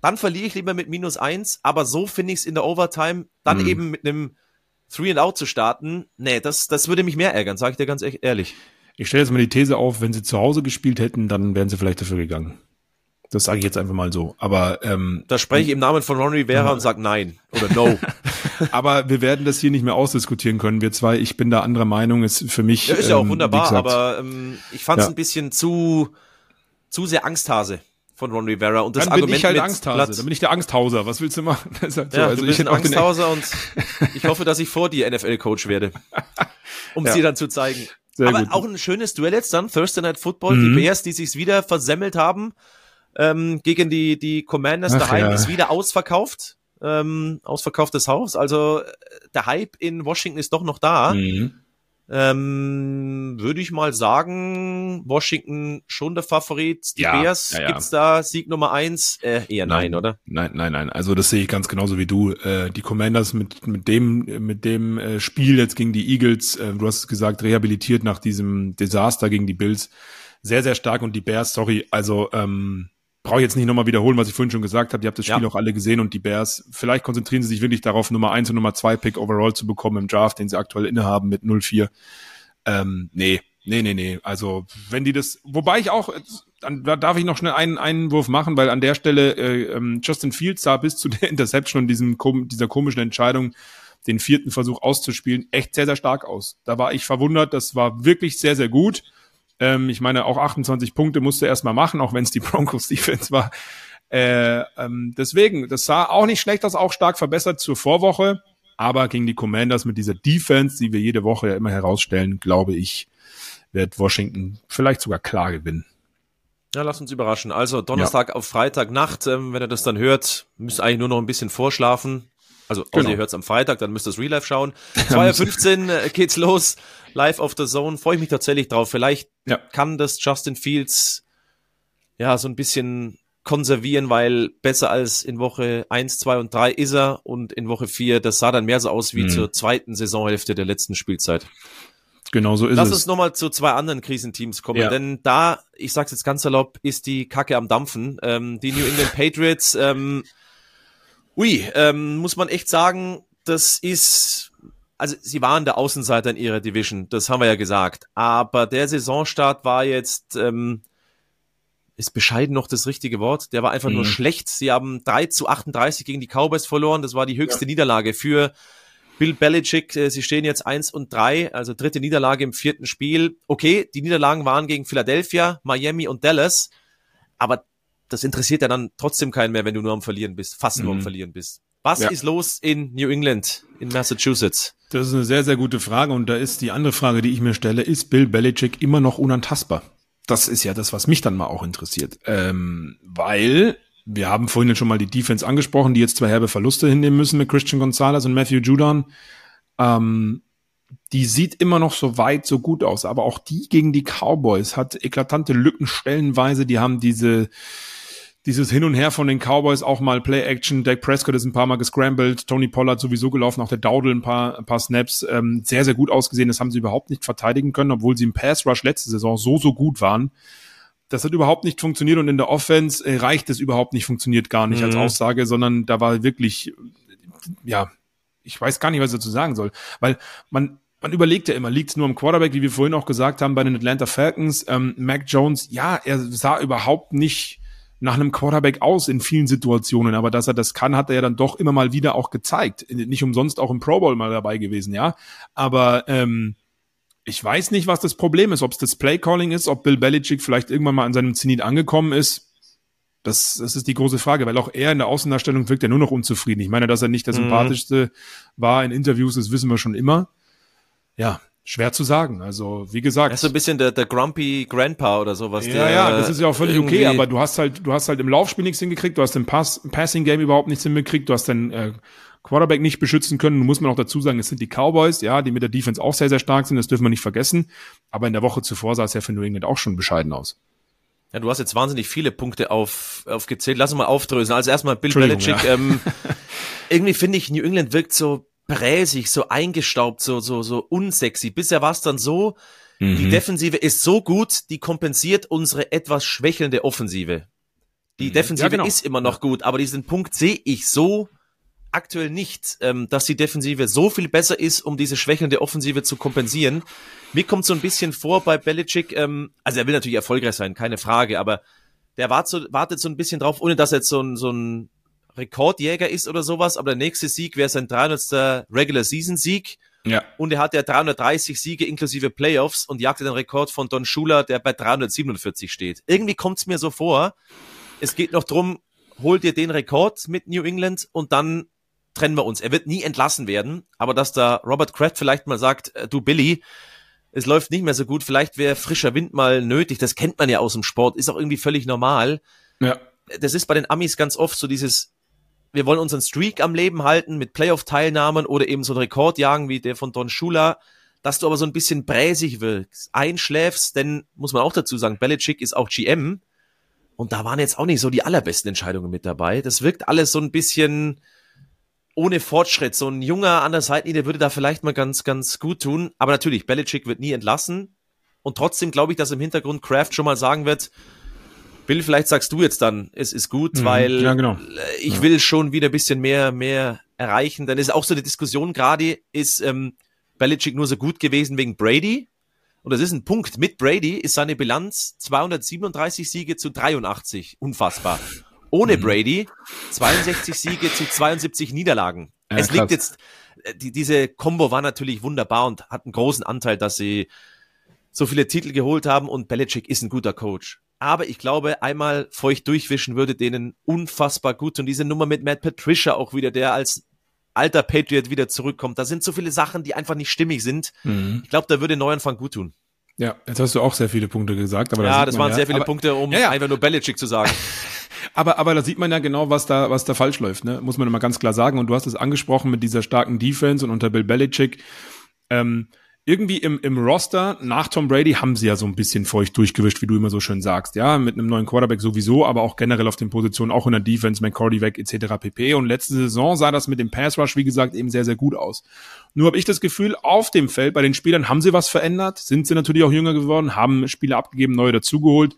dann verliere ich lieber mit minus eins, aber so finde ich es in der Overtime, dann mhm. eben mit einem Three and Out zu starten, nee, das, das würde mich mehr ärgern, sage ich dir ganz ehrlich. Ich stelle jetzt mal die These auf, wenn sie zu Hause gespielt hätten, dann wären sie vielleicht dafür gegangen. Das sage ich jetzt einfach mal so. Aber ähm, da spreche ich im Namen von Ron Rivera ja. und sage nein oder no. <laughs> aber wir werden das hier nicht mehr ausdiskutieren können. Wir zwei, ich bin da anderer Meinung. Ist für mich. Ja, ist ja auch ähm, wunderbar, aber ähm, ich fand es ja. ein bisschen zu zu sehr Angsthase von Ron Rivera und das dann Argument bin ich halt Angsthase, Platz. dann bin ich der Angsthauser. Was willst du machen? <laughs> Halt so. ja, also du bist ich ein Angsthauser und <laughs> ich hoffe, dass ich vor dir NFL-Coach werde, <laughs> um ja. sie dann zu zeigen. Sehr Aber gut. auch ein schönes Duell jetzt dann, Thursday Night Football, mhm. die Bears, die sich's wieder versemmelt haben, ähm, gegen die, die Commanders Ach, daheim ja. ist wieder ausverkauft. Ähm, ausverkauftes Haus. Also äh, der Hype in Washington ist doch noch da. Mhm. Ähm, Würde ich mal sagen, Washington schon der Favorit. Die Ja, Bears, ja, ja. gibt's da Sieg Nummer eins? Äh, eher nein, oder? Nein, nein, nein. Also das sehe ich ganz genauso wie du. Äh, die Commanders mit mit dem mit dem äh, Spiel jetzt gegen die Eagles, äh, du hast es gesagt, rehabilitiert nach diesem Desaster gegen die Bills, sehr sehr stark und die Bears, sorry, also ähm, brauche ich jetzt nicht nochmal wiederholen, was ich vorhin schon gesagt habe. Ihr habt das Ja. Spiel auch alle gesehen und die Bears, vielleicht konzentrieren sie sich wirklich darauf, Nummer eins und Nummer zwei Pick overall zu bekommen im Draft, den sie aktuell innehaben mit 0-4. Ähm, nee, nee, nee, nee. Also wenn die das, wobei ich auch, dann da darf ich noch schnell einen Einwurf machen, weil an der Stelle äh, ähm, Justin Fields sah bis zu der <laughs> Interception und diesem, dieser komischen Entscheidung, den vierten Versuch auszuspielen, echt sehr, sehr stark aus. Da war ich verwundert, das war wirklich sehr, sehr gut. Ähm, ich meine, auch 28 Punkte musste er erstmal machen, auch wenn es die Broncos <laughs> Defense war. Äh, ähm, deswegen, das sah auch nicht schlecht aus, auch stark verbessert zur Vorwoche. Aber gegen die Commanders mit dieser Defense, die wir jede Woche ja immer herausstellen, glaube ich, wird Washington vielleicht sogar klar gewinnen. Ja, lass uns überraschen. Also Donnerstag auf Freitagnacht, ähm, wenn ihr das dann hört, müsst ihr eigentlich nur noch ein bisschen vorschlafen. Also, Genau. ihr hört's am Freitag, dann müsst ihr das Real Life schauen. <laughs> 2.15 Uhr äh, geht's los, live auf der Zone. Freue ich mich tatsächlich drauf. Vielleicht Ja. kann das Justin Fields ja so ein bisschen konservieren, weil besser als in Woche 1, 2 und 3 ist er und in Woche 4, das sah dann mehr so aus wie Mhm. zur zweiten Saisonhälfte der letzten Spielzeit. Genau so ist Lass es. uns nochmal zu zwei anderen Krisenteams kommen, Ja. denn da, ich sag's jetzt ganz salopp, ist die Kacke am Dampfen. Ähm, die New England Patriots, ähm, ui, ähm, muss man echt sagen, das ist, also sie waren der Außenseiter in ihrer Division, das haben wir ja gesagt. Aber der Saisonstart war jetzt, ähm, ist bescheiden noch das richtige Wort, der war einfach nur Mhm. schlecht. Sie haben 3 zu 38 gegen die Cowboys verloren, das war die höchste Niederlage für Bill Belichick, äh, sie stehen jetzt eins und drei, also dritte Niederlage im vierten Spiel. Okay, die Niederlagen waren gegen Philadelphia, Miami und Dallas, aber das interessiert ja dann trotzdem keinen mehr, wenn du nur am Verlieren bist, fast nur am Mhm. Verlieren bist. Was Ja. ist los in New England, in Massachusetts? Das ist eine sehr, sehr gute Frage. Und da ist die andere Frage, die ich mir stelle, ist Bill Belichick immer noch unantastbar? Das ist ja das, was mich dann mal auch interessiert. Ähm, weil wir haben vorhin schon mal die Defense angesprochen, die jetzt zwei herbe Verluste hinnehmen müssen mit Christian Gonzalez und Matthew Judon. Ähm, die sieht immer noch so weit, so gut aus. Aber auch die gegen die Cowboys hat eklatante Lücken stellenweise. Die haben diese, dieses Hin und Her von den Cowboys auch mal Play-Action. Dak Prescott ist ein paar Mal gescrambled. Tony Pollard sowieso gelaufen. Auch der Dowdle ein paar, ein paar Snaps. Ähm, sehr, sehr gut ausgesehen. Das haben sie überhaupt nicht verteidigen können, obwohl sie im Pass-Rush letzte Saison so, so gut waren. Das hat überhaupt nicht funktioniert und in der Offense äh, reicht es überhaupt nicht, funktioniert gar nicht als Mhm. Aussage, sondern da war wirklich, ja, ich weiß gar nicht, was ich dazu sagen soll, weil man, man überlegt ja immer, liegt es nur am Quarterback, wie wir vorhin auch gesagt haben bei den Atlanta Falcons, ähm, Mac Jones, ja, er sah überhaupt nicht nach einem Quarterback aus in vielen Situationen, aber dass er das kann, hat er ja dann doch immer mal wieder auch gezeigt. Nicht umsonst auch im Pro Bowl mal dabei gewesen, ja. Aber ähm, ich weiß nicht, was das Problem ist, ob es das Playcalling ist, ob Bill Belichick vielleicht irgendwann mal an seinem Zenit angekommen ist. Das, das ist die große Frage, weil auch er in der Außendarstellung wirkt ja nur noch unzufrieden. Ich meine, dass er nicht der Mhm. sympathischste war in Interviews, das wissen wir schon immer. Ja, schwer zu sagen. Also, wie gesagt. Er ist so ein bisschen der, der Grumpy Grandpa oder sowas. Ja, der ja, das ist ja auch völlig okay, aber du hast halt, du hast halt im Laufspiel nichts hingekriegt, du hast im Pass, Passing Game überhaupt nichts hingekriegt, du hast deinen äh, Quarterback nicht beschützen können. Nun muss man auch dazu sagen, es sind die Cowboys, ja, die mit der Defense auch sehr, sehr stark sind, das dürfen wir nicht vergessen. Aber in der Woche zuvor sah es ja für New England auch schon bescheiden aus. Ja, du hast jetzt wahnsinnig viele Punkte auf, aufgezählt. Lass uns mal aufdröseln. Also erstmal Bill Belichick. ja. Ähm, <laughs> irgendwie finde ich, New England wirkt so bräsig, so eingestaubt, so, so, so unsexy. Bisher war es dann so, die Defensive ist so gut, die kompensiert unsere etwas schwächelnde Offensive. Die Defensive Ja, genau. ist immer noch gut, aber diesen Punkt sehe ich so aktuell nicht, ähm, dass die Defensive so viel besser ist, um diese schwächelnde Offensive zu kompensieren. Mir kommt so ein bisschen vor bei Belichick, ähm, also er will natürlich erfolgreich sein, keine Frage, aber der wart so, wartet so ein bisschen drauf, ohne dass er jetzt so ein, so ein Rekordjäger ist oder sowas, aber der nächste Sieg wäre sein 300. Regular Season Sieg Ja. und er hat ja 330 Siege inklusive Playoffs und jagte den Rekord von Don Schuler, der bei 347 steht. Irgendwie kommt es mir so vor, es geht noch drum, hol dir den Rekord mit New England und dann trennen wir uns. Er wird nie entlassen werden, aber dass da Robert Kraft vielleicht mal sagt, äh, du Billy, es läuft nicht mehr so gut, vielleicht wäre frischer Wind mal nötig, das kennt man ja aus dem Sport, ist auch irgendwie völlig normal. ja. das ist bei den Amis ganz oft so dieses, wir wollen unseren Streak am Leben halten mit Playoff-Teilnahmen oder eben so einen Rekord jagen wie der von Don Shula, dass du aber so ein bisschen bräsig wirkst, einschläfst, denn muss man auch dazu sagen, Belichick ist auch GM und da waren jetzt auch nicht so die allerbesten Entscheidungen mit dabei. Das wirkt alles so ein bisschen ohne Fortschritt. So ein junger an der Seitenlinie würde da vielleicht mal ganz, ganz gut tun. Aber natürlich, Belichick wird nie entlassen. Und trotzdem glaube ich, dass im Hintergrund Kraft schon mal sagen wird, Bill, vielleicht sagst du jetzt dann, es ist gut, mhm. weil ja, genau. Äh, ich ja. will schon wieder ein bisschen mehr, mehr erreichen. Dann ist auch so eine Diskussion gerade, ist ähm, Belichick nur so gut gewesen wegen Brady? Und das ist ein Punkt. Mit Brady ist seine Bilanz 237 Siege zu 83. Unfassbar. Ohne mhm. Brady 62 Siege zu 72 Niederlagen. Ja, es liegt jetzt, äh, die, diese Combo war natürlich wunderbar und hat einen großen Anteil, dass sie so viele Titel geholt haben und Belichick ist ein guter Coach. Aber ich glaube, einmal feucht durchwischen würde denen unfassbar gut und diese Nummer mit Matt Patricia auch wieder, der als alter Patriot wieder zurückkommt. Da sind so viele Sachen, die einfach nicht stimmig sind. Mhm. Ich glaube, da würde Neuanfang gut tun. Ja, jetzt hast du auch sehr viele Punkte gesagt. Aber ja, da das waren ja, sehr viele aber, Punkte, um ja, ja. einfach nur Belichick zu sagen. <laughs> aber, aber da sieht man ja genau, was da, was da falsch läuft, ne? muss man immer ganz klar sagen. Und du hast es angesprochen mit dieser starken Defense und unter Bill Belichick. Ähm, irgendwie im, im Roster nach Tom Brady haben sie ja so ein bisschen feucht durchgewischt, wie du immer so schön sagst. Ja, mit einem neuen Quarterback sowieso, aber auch generell auf den Positionen, auch in der Defense, McCordy weg etc. pp. Und letzte Saison sah das mit dem Pass Rush, wie gesagt, eben sehr, sehr gut aus. Nur habe ich das Gefühl, auf dem Feld bei den Spielern haben sie was verändert, sind sie natürlich auch jünger geworden, haben Spieler abgegeben, neue dazugeholt.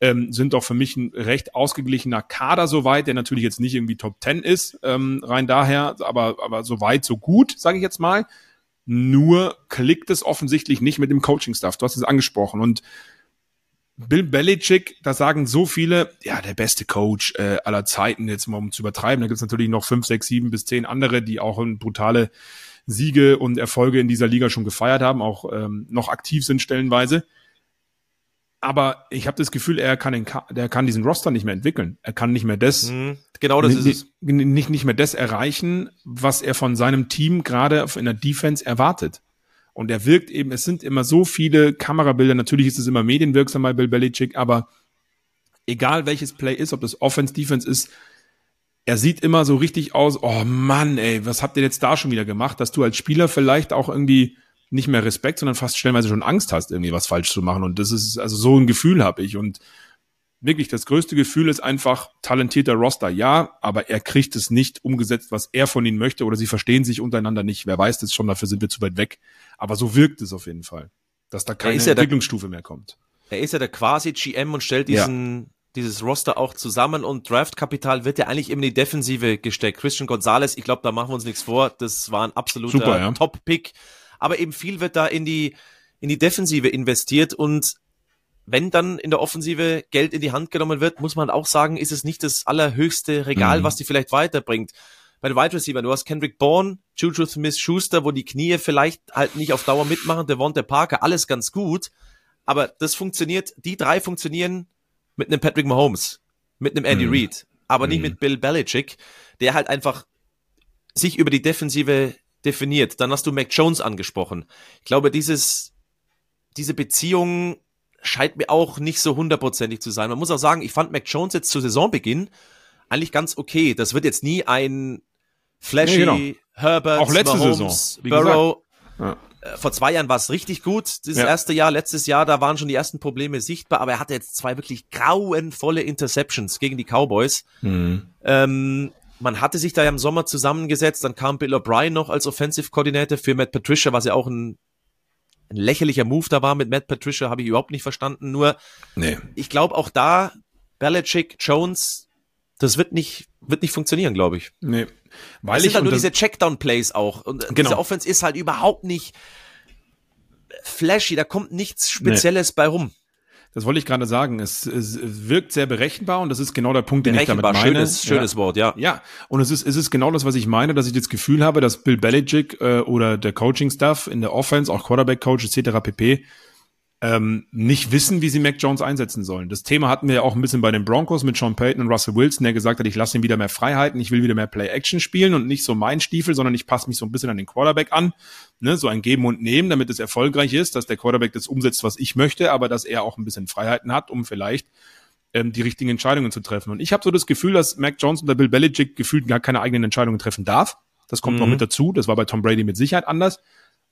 Ähm, sind auch für mich ein recht ausgeglichener Kader soweit, der natürlich jetzt nicht irgendwie Top 10 ist, ähm, rein daher, aber, aber soweit, so gut, sage ich jetzt mal. Nur klickt es offensichtlich nicht mit dem Coaching-Staff. Du hast es angesprochen. Und Bill Belichick, da sagen so viele, ja, der beste Coach äh, aller Zeiten, jetzt mal um zu übertreiben. Da gibt es natürlich noch fünf, sechs, sieben bis zehn andere, die auch brutale Siege und Erfolge in dieser Liga schon gefeiert haben, auch ähm, noch aktiv sind stellenweise aber ich habe das Gefühl, er kann, den, der kann diesen Roster nicht mehr entwickeln. Er kann nicht mehr das, mhm, genau das ist es. Nicht, nicht mehr das erreichen, was er von seinem Team gerade in der Defense erwartet. Und er wirkt eben, es sind immer so viele Kamerabilder, natürlich ist es immer medienwirksam bei Bill Belichick, aber egal welches Play ist, ob das Offense, Defense ist, er sieht immer so richtig aus, oh Mann, ey, was habt ihr jetzt da schon wieder gemacht, dass du als Spieler vielleicht auch irgendwie nicht mehr Respekt, sondern fast stellenweise schon Angst hast, irgendwie was falsch zu machen. Und das ist, also so ein Gefühl habe ich. Und wirklich, das größte Gefühl ist einfach talentierter Roster, ja, aber er kriegt es nicht umgesetzt, was er von ihnen möchte, oder sie verstehen sich untereinander nicht. Wer weiß das schon, dafür sind wir zu weit weg. Aber so wirkt es auf jeden Fall, dass da keine ja Entwicklungsstufe mehr kommt. Er ist ja der quasi GM und stellt diesen, ja. dieses Roster auch zusammen und Draftkapital wird ja eigentlich eben in die Defensive gesteckt. Christian Gonzalez, ich glaube, da machen wir uns nichts vor, das war ein absoluter ja. Top-Pick aber eben viel wird da in die, in die Defensive investiert und wenn dann in der Offensive Geld in die Hand genommen wird, muss man auch sagen, ist es nicht das allerhöchste Regal, mhm. was die vielleicht weiterbringt. Bei den Wide Receiver, du hast Kendrick Bourne, Juju Smith-Schuster, wo die Knie vielleicht halt nicht auf Dauer mitmachen, der Devonta Parker, alles ganz gut, aber das funktioniert, die drei funktionieren mit einem Patrick Mahomes, mit einem Andy mhm. Reid, aber mhm. nicht mit Bill Belichick, der halt einfach sich über die Defensive definiert. Dann hast du Mac Jones angesprochen. Ich glaube, dieses, diese Beziehung scheint mir auch nicht so hundertprozentig zu sein. Man muss auch sagen, ich fand Mac Jones jetzt zu Saisonbeginn eigentlich ganz okay. Das wird jetzt nie ein flashy nee, genau. Herbert, auch letzte Mahomes, Saison, Burrow. Ja. Äh, vor zwei Jahren war es richtig gut. Das ja. erste Jahr, letztes Jahr, da waren schon die ersten Probleme sichtbar, aber er hatte jetzt zwei wirklich grauenvolle Interceptions gegen die Cowboys. Mhm. Ähm, man hatte sich da ja im Sommer zusammengesetzt, dann kam Bill O'Brien noch als Offensive Coordinator für Matt Patricia, was ja auch ein, ein lächerlicher Move da war mit Matt Patricia, habe ich überhaupt nicht verstanden. Nur, nee. ich glaube auch da, Belichick, Jones, das wird nicht, wird nicht funktionieren, glaube ich. Nee. Weil es sind halt nur diese Checkdown-Plays auch. Und genau. diese Offense ist halt überhaupt nicht flashy, da kommt nichts Spezielles nee. bei rum. Das wollte ich gerade sagen. Es, es, wirkt sehr berechenbar und das ist genau der Punkt, den ich damit meine. Schönes, schönes ja. Wort, ja. Ja, und es ist, es ist genau das, was ich meine, dass ich das Gefühl habe, dass Bill Belichick äh, oder der Coaching-Staff in der Offense, auch Quarterback-Coach etc. pp ähm, nicht wissen, wie sie Mac Jones einsetzen sollen. Das Thema hatten wir ja auch ein bisschen bei den Broncos mit Sean Payton und Russell Wilson, der gesagt hat, ich lasse ihm wieder mehr Freiheiten, ich will wieder mehr Play-Action spielen und nicht so mein Stiefel, sondern ich passe mich so ein bisschen an den Quarterback an. Ne, so ein Geben und Nehmen, damit es erfolgreich ist, dass der Quarterback das umsetzt, was ich möchte, aber dass er auch ein bisschen Freiheiten hat, um vielleicht ähm, die richtigen Entscheidungen zu treffen. Und ich habe so das Gefühl, dass Mac Jones und der Bill Belichick gefühlt gar keine eigenen Entscheidungen treffen darf. Das kommt mhm. noch mit dazu. Das war bei Tom Brady mit Sicherheit anders.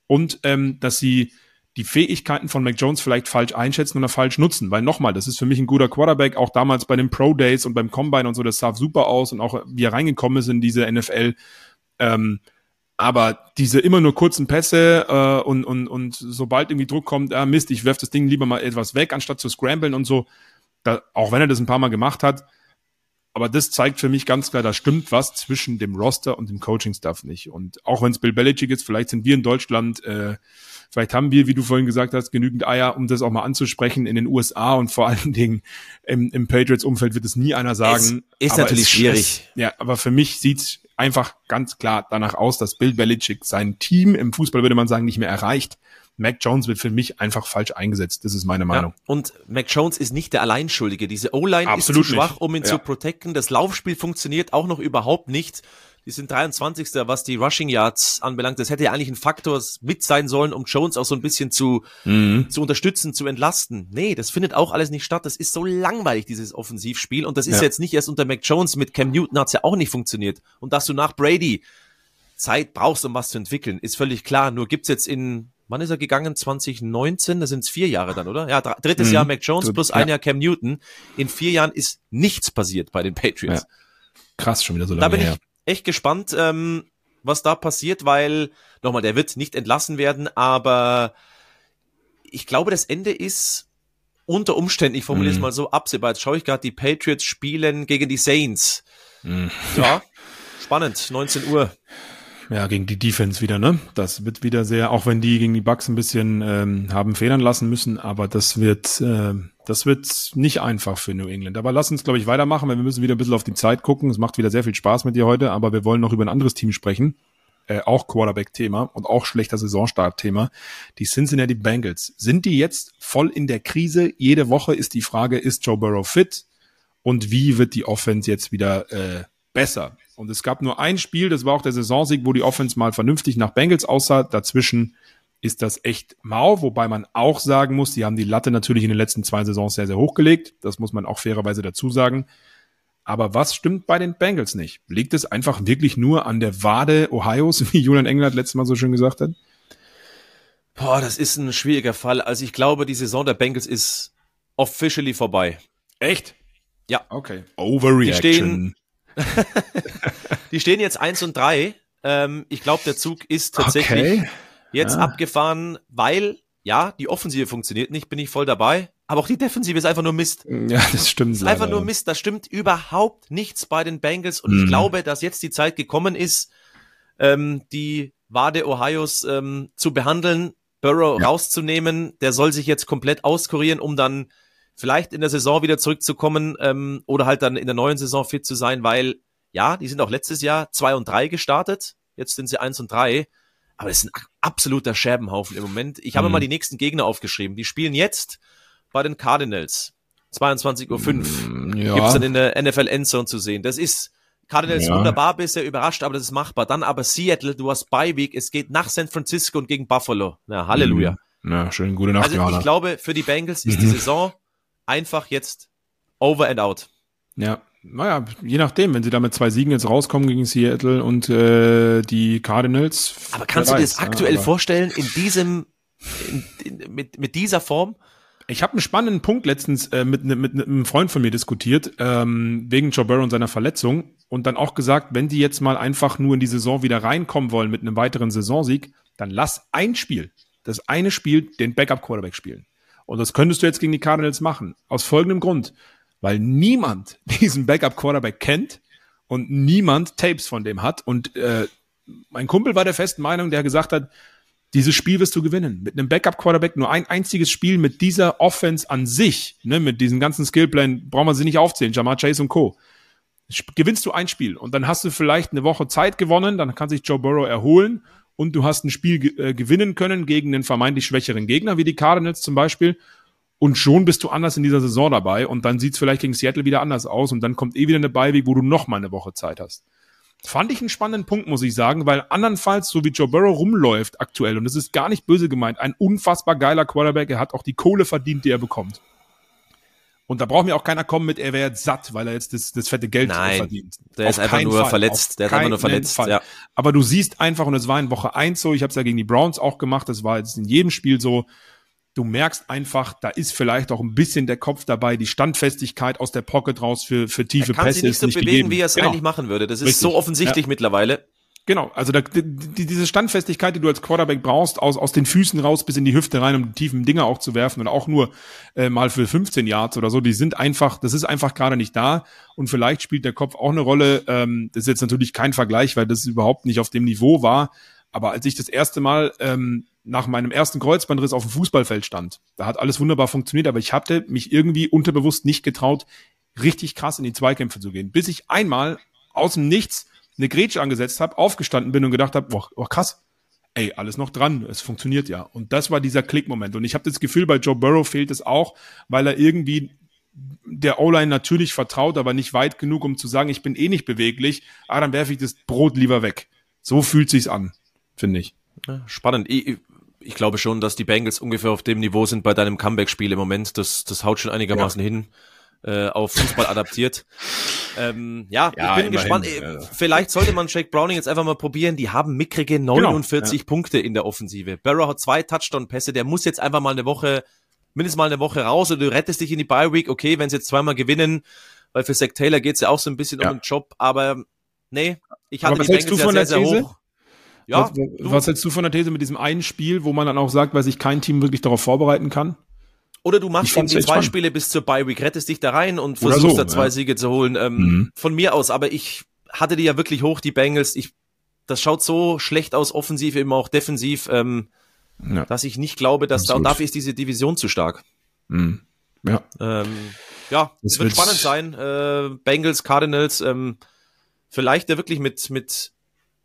Und ähm, dass sie die Fähigkeiten von Mac Jones vielleicht falsch einschätzen oder falsch nutzen. Weil nochmal, das ist für mich ein guter Quarterback, auch damals bei den Pro Days und beim Combine und so, das sah super aus und auch wie er reingekommen ist in diese NFL. Ähm, aber diese immer nur kurzen Pässe äh, und, und, und sobald irgendwie Druck kommt, ah Mist, ich werf das Ding lieber mal etwas weg, anstatt zu scramblen und so, da, auch wenn er das ein paar Mal gemacht hat, aber das zeigt für mich ganz klar, da stimmt was zwischen dem Roster und dem Coaching-Staff nicht. Und auch wenn es Bill Belichick ist, vielleicht sind wir in Deutschland, äh, vielleicht haben wir, wie du vorhin gesagt hast, genügend Eier, um das auch mal anzusprechen in den USA und vor <laughs> allen Dingen im, im Patriots-Umfeld wird es nie einer sagen. Es ist natürlich es, schwierig. Es, ja, aber für mich sieht's einfach ganz klar danach aus, dass Bill Belichick sein Team im Fußball, würde man sagen, nicht mehr erreicht. Mac Jones wird für mich einfach falsch eingesetzt. Das ist meine Meinung. Ja, und Mac Jones ist nicht der Alleinschuldige. Diese O-Line ist zu schwach, um ihn ja. zu protecten. Das Laufspiel funktioniert auch noch überhaupt nicht. Die sind 23. was die Rushing Yards anbelangt. Das hätte ja eigentlich ein Faktor mit sein sollen, um Jones auch so ein bisschen zu, mhm. zu unterstützen, zu entlasten. Nee, das findet auch alles nicht statt. Das ist so langweilig, dieses Offensivspiel. Und das ist ja. jetzt nicht erst unter Mac Jones. Mit Cam Newton hat's ja auch nicht funktioniert. Und dass du nach Brady Zeit brauchst, um was zu entwickeln, ist völlig klar. Nur gibt's jetzt in, wann ist er gegangen? 2019? Da sind's vier Jahre dann, oder? Ja, drittes mhm. Jahr Mac Jones plus ein Jahr Cam Newton. In vier Jahren ist nichts passiert bei den Patriots. Ja. Krass, schon wieder so lange da bin her. Ich, echt gespannt, ähm, was da passiert, weil, nochmal, der wird nicht entlassen werden, aber ich glaube, das Ende ist unter Umständen, ich formuliere es mm. mal so, absehbar. Jetzt schaue ich gerade, die Patriots spielen gegen die Saints. Mm. Ja, <laughs> spannend, 19 Uhr. Ja, gegen die Defense wieder, ne? Das wird wieder sehr, auch wenn die gegen die Bucks ein bisschen ähm, haben federn lassen müssen, aber das wird, äh, das wird nicht einfach für New England. Aber lass uns, glaube ich, weitermachen, weil wir müssen wieder ein bisschen auf die Zeit gucken. Es macht wieder sehr viel Spaß mit dir heute, aber wir wollen noch über ein anderes Team sprechen. Äh, auch Quarterback-Thema und auch schlechter Saisonstart-Thema. Die Cincinnati Bengals. Sind die jetzt voll in der Krise? Jede Woche ist die Frage, ist Joe Burrow fit? Und wie wird die Offense jetzt wieder äh, besser? Und es gab nur ein Spiel, das war auch der Saisonsieg, wo die Offense mal vernünftig nach Bengals aussah. Dazwischen ist das echt mau, wobei man auch sagen muss, die haben die Latte natürlich in den letzten zwei Saisons sehr, sehr hochgelegt. Das muss man auch fairerweise dazu sagen. Aber was stimmt bei den Bengals nicht? Liegt es einfach wirklich nur an der Wade Ohios, <laughs> wie Julian England letztes Mal so schön gesagt hat? Boah, das ist ein schwieriger Fall. Also ich glaube, die Saison der Bengals ist officially vorbei. Echt? Ja. Okay. Overreaction. Die stehen, <laughs> die stehen jetzt eins und drei. Ähm, ich glaube, der Zug ist tatsächlich okay. jetzt ja. abgefahren, weil, ja, die Offensive funktioniert nicht, bin ich voll dabei. Aber auch die Defensive ist einfach nur Mist. Ja, das stimmt. Ist einfach nur Mist. Da stimmt überhaupt nichts bei den Bengals. Und mhm. ich glaube, dass jetzt die Zeit gekommen ist, ähm, die Wade Ohios ähm, zu behandeln, Burrow ja. rauszunehmen. Der soll sich jetzt komplett auskurieren, um dann vielleicht in der Saison wieder zurückzukommen ähm, oder halt dann in der neuen Saison fit zu sein, weil ja, die sind auch letztes Jahr zwei und drei gestartet, jetzt sind sie eins und drei, aber es ist ein absoluter Scherbenhaufen im Moment. Ich habe mhm. mal die nächsten Gegner aufgeschrieben. Die spielen jetzt bei den Cardinals. 22.05 Uhr. Mm, ja. Gibt's dann in der NFL Endzone zu sehen. Das ist Cardinals ja. wunderbar, bisher überrascht, aber das ist machbar. Dann aber Seattle, du hast Bye es geht nach San Francisco und gegen Buffalo. Na, Halleluja. Na, schön, gute Nacht, Also ich glaube, für die Bengals ist die Saison einfach jetzt over and out. Ja, naja, je nachdem, wenn sie da mit zwei Siegen jetzt rauskommen gegen Seattle und äh, die Cardinals. Aber kannst du dir das aktuell ja, vorstellen, in diesem, in, in, mit, mit dieser Form? Ich habe einen spannenden Punkt letztens äh, mit, mit, mit einem Freund von mir diskutiert, ähm, wegen Joe Burrow und seiner Verletzung und dann auch gesagt, wenn die jetzt mal einfach nur in die Saison wieder reinkommen wollen mit einem weiteren Saisonsieg, dann lass ein Spiel, das eine Spiel, den Backup-Quarterback spielen. Und das könntest du jetzt gegen die Cardinals machen. Aus folgendem Grund. Weil niemand <laughs> diesen Backup-Quarterback kennt und niemand Tapes von dem hat. Und äh, mein Kumpel war der festen Meinung, der gesagt hat, dieses Spiel wirst du gewinnen. Mit einem Backup-Quarterback nur ein einziges Spiel mit dieser Offense an sich, ne, mit diesen ganzen Skillplan, brauchen wir sie nicht aufzählen, Jamar Chase und Co. Gewinnst du ein Spiel und dann hast du vielleicht eine Woche Zeit gewonnen, dann kann sich Joe Burrow erholen und du hast ein Spiel äh, gewinnen können gegen einen vermeintlich schwächeren Gegner, wie die Cardinals zum Beispiel. Und schon bist du anders in dieser Saison dabei und dann sieht's vielleicht gegen Seattle wieder anders aus und dann kommt eh wieder eine Beiweg, wo du noch mal eine Woche Zeit hast. Fand ich einen spannenden Punkt, muss ich sagen, weil andernfalls, so wie Joe Burrow rumläuft aktuell, und das ist gar nicht böse gemeint, ein unfassbar geiler Quarterback, er hat auch die Kohle verdient, die er bekommt. Und da braucht mir auch keiner kommen mit, er wäre jetzt satt, weil er jetzt das, das fette Geld Nein, verdient. Der ist einfach nur Fall. verletzt. Der ist einfach nur verletzt. Fall. Ja. Aber du siehst einfach, und es war in Woche eins so, ich habe es ja gegen die Browns auch gemacht, das war jetzt in jedem Spiel so, du merkst einfach, da ist vielleicht auch ein bisschen der Kopf dabei, die Standfestigkeit aus der Pocket raus für, für tiefe er kann Pässe. Sich nicht so nicht bewegen, gegeben. wie er es genau. eigentlich machen würde. Das ist Richtig. so offensichtlich Ja. mittlerweile. Genau, also da, die, diese Standfestigkeit, die du als Quarterback brauchst, aus, aus den Füßen raus bis in die Hüfte rein, um die tiefen Dinger auch zu werfen und auch nur äh, mal für 15 Yards oder so, die sind einfach, das ist einfach gerade nicht da und vielleicht spielt der Kopf auch eine Rolle. Ähm, das ist jetzt natürlich kein Vergleich, weil das überhaupt nicht auf dem Niveau war, aber als ich das erste Mal ähm, nach meinem ersten Kreuzbandriss auf dem Fußballfeld stand, da hat alles wunderbar funktioniert, aber ich hatte mich irgendwie unterbewusst nicht getraut, richtig krass in die Zweikämpfe zu gehen, bis ich einmal aus dem Nichts eine Grätsche angesetzt habe, aufgestanden bin und gedacht habe, boah, oh, krass, ey, alles noch dran, es funktioniert ja. Und das war dieser Klickmoment. Und ich habe das Gefühl, bei Joe Burrow fehlt es auch, weil er irgendwie der O-Line natürlich vertraut, aber nicht weit genug, um zu sagen, ich bin eh nicht beweglich, ah, dann werfe ich das Brot lieber weg. So fühlt sich's an, finde ich. Spannend. Ich, ich glaube schon, dass die Bengals ungefähr auf dem Niveau sind bei deinem Comeback-Spiel im Moment. Das, das haut schon einigermaßen ja. hin äh, auf Fußball adaptiert. Ähm, ja, Ja, ich bin gespannt. Ja. Vielleicht sollte man Jake Browning jetzt einfach mal probieren. Die haben mickrige 49 Genau. Punkte in der Offensive. Barrow hat zwei Touchdown-Pässe. Der muss jetzt einfach mal eine Woche, mindestens mal eine Woche raus oder du rettest dich in die Bye-Week. Okay, wenn sie jetzt zweimal gewinnen, weil für Zach Taylor geht's ja auch so ein bisschen um den Job. Aber nee, ich hatte Aber was die hältst du von ja der sehr, sehr These? hoch. Ja, was, was hältst du von der These mit diesem einen Spiel, wo man dann auch sagt, weil sich kein Team wirklich darauf vorbereiten kann? Oder du machst eben die zwei spannend. Spiele bis zur Bye Week, rettest dich da rein und Oder versuchst so, da zwei ja. Siege zu holen. Ähm, Mhm. Von mir aus, aber ich hatte die ja wirklich hoch, die Bengals. Ich, das schaut so schlecht aus, offensiv, eben auch defensiv, ähm, Ja. dass ich nicht glaube, dass da, Absolut. dafür ist diese Division zu stark. Mhm. Ja. Ähm, ja, Das es wird wird- spannend sein. Äh, Bengals, Cardinals, ähm, vielleicht ja wirklich mit, mit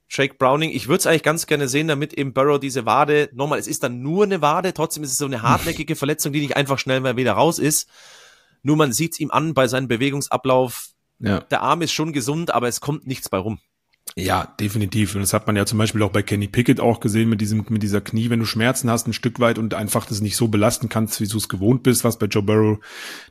Jake Browning. Ich würde es eigentlich ganz gerne sehen, damit eben Burrow diese Wade, nochmal, es ist dann nur eine Wade, trotzdem ist es so eine hartnäckige Verletzung, die nicht einfach schnell mal wieder raus ist. Nur man sieht es ihm an bei seinem Bewegungsablauf. Ja. Der Arm ist schon gesund, aber es kommt nichts bei rum. Ja, definitiv. Und das hat man ja zum Beispiel auch bei Kenny Pickett auch gesehen mit diesem, mit dieser Knie, wenn du Schmerzen hast ein Stück weit und einfach das nicht so belasten kannst, wie du es gewohnt bist, was bei Joe Burrow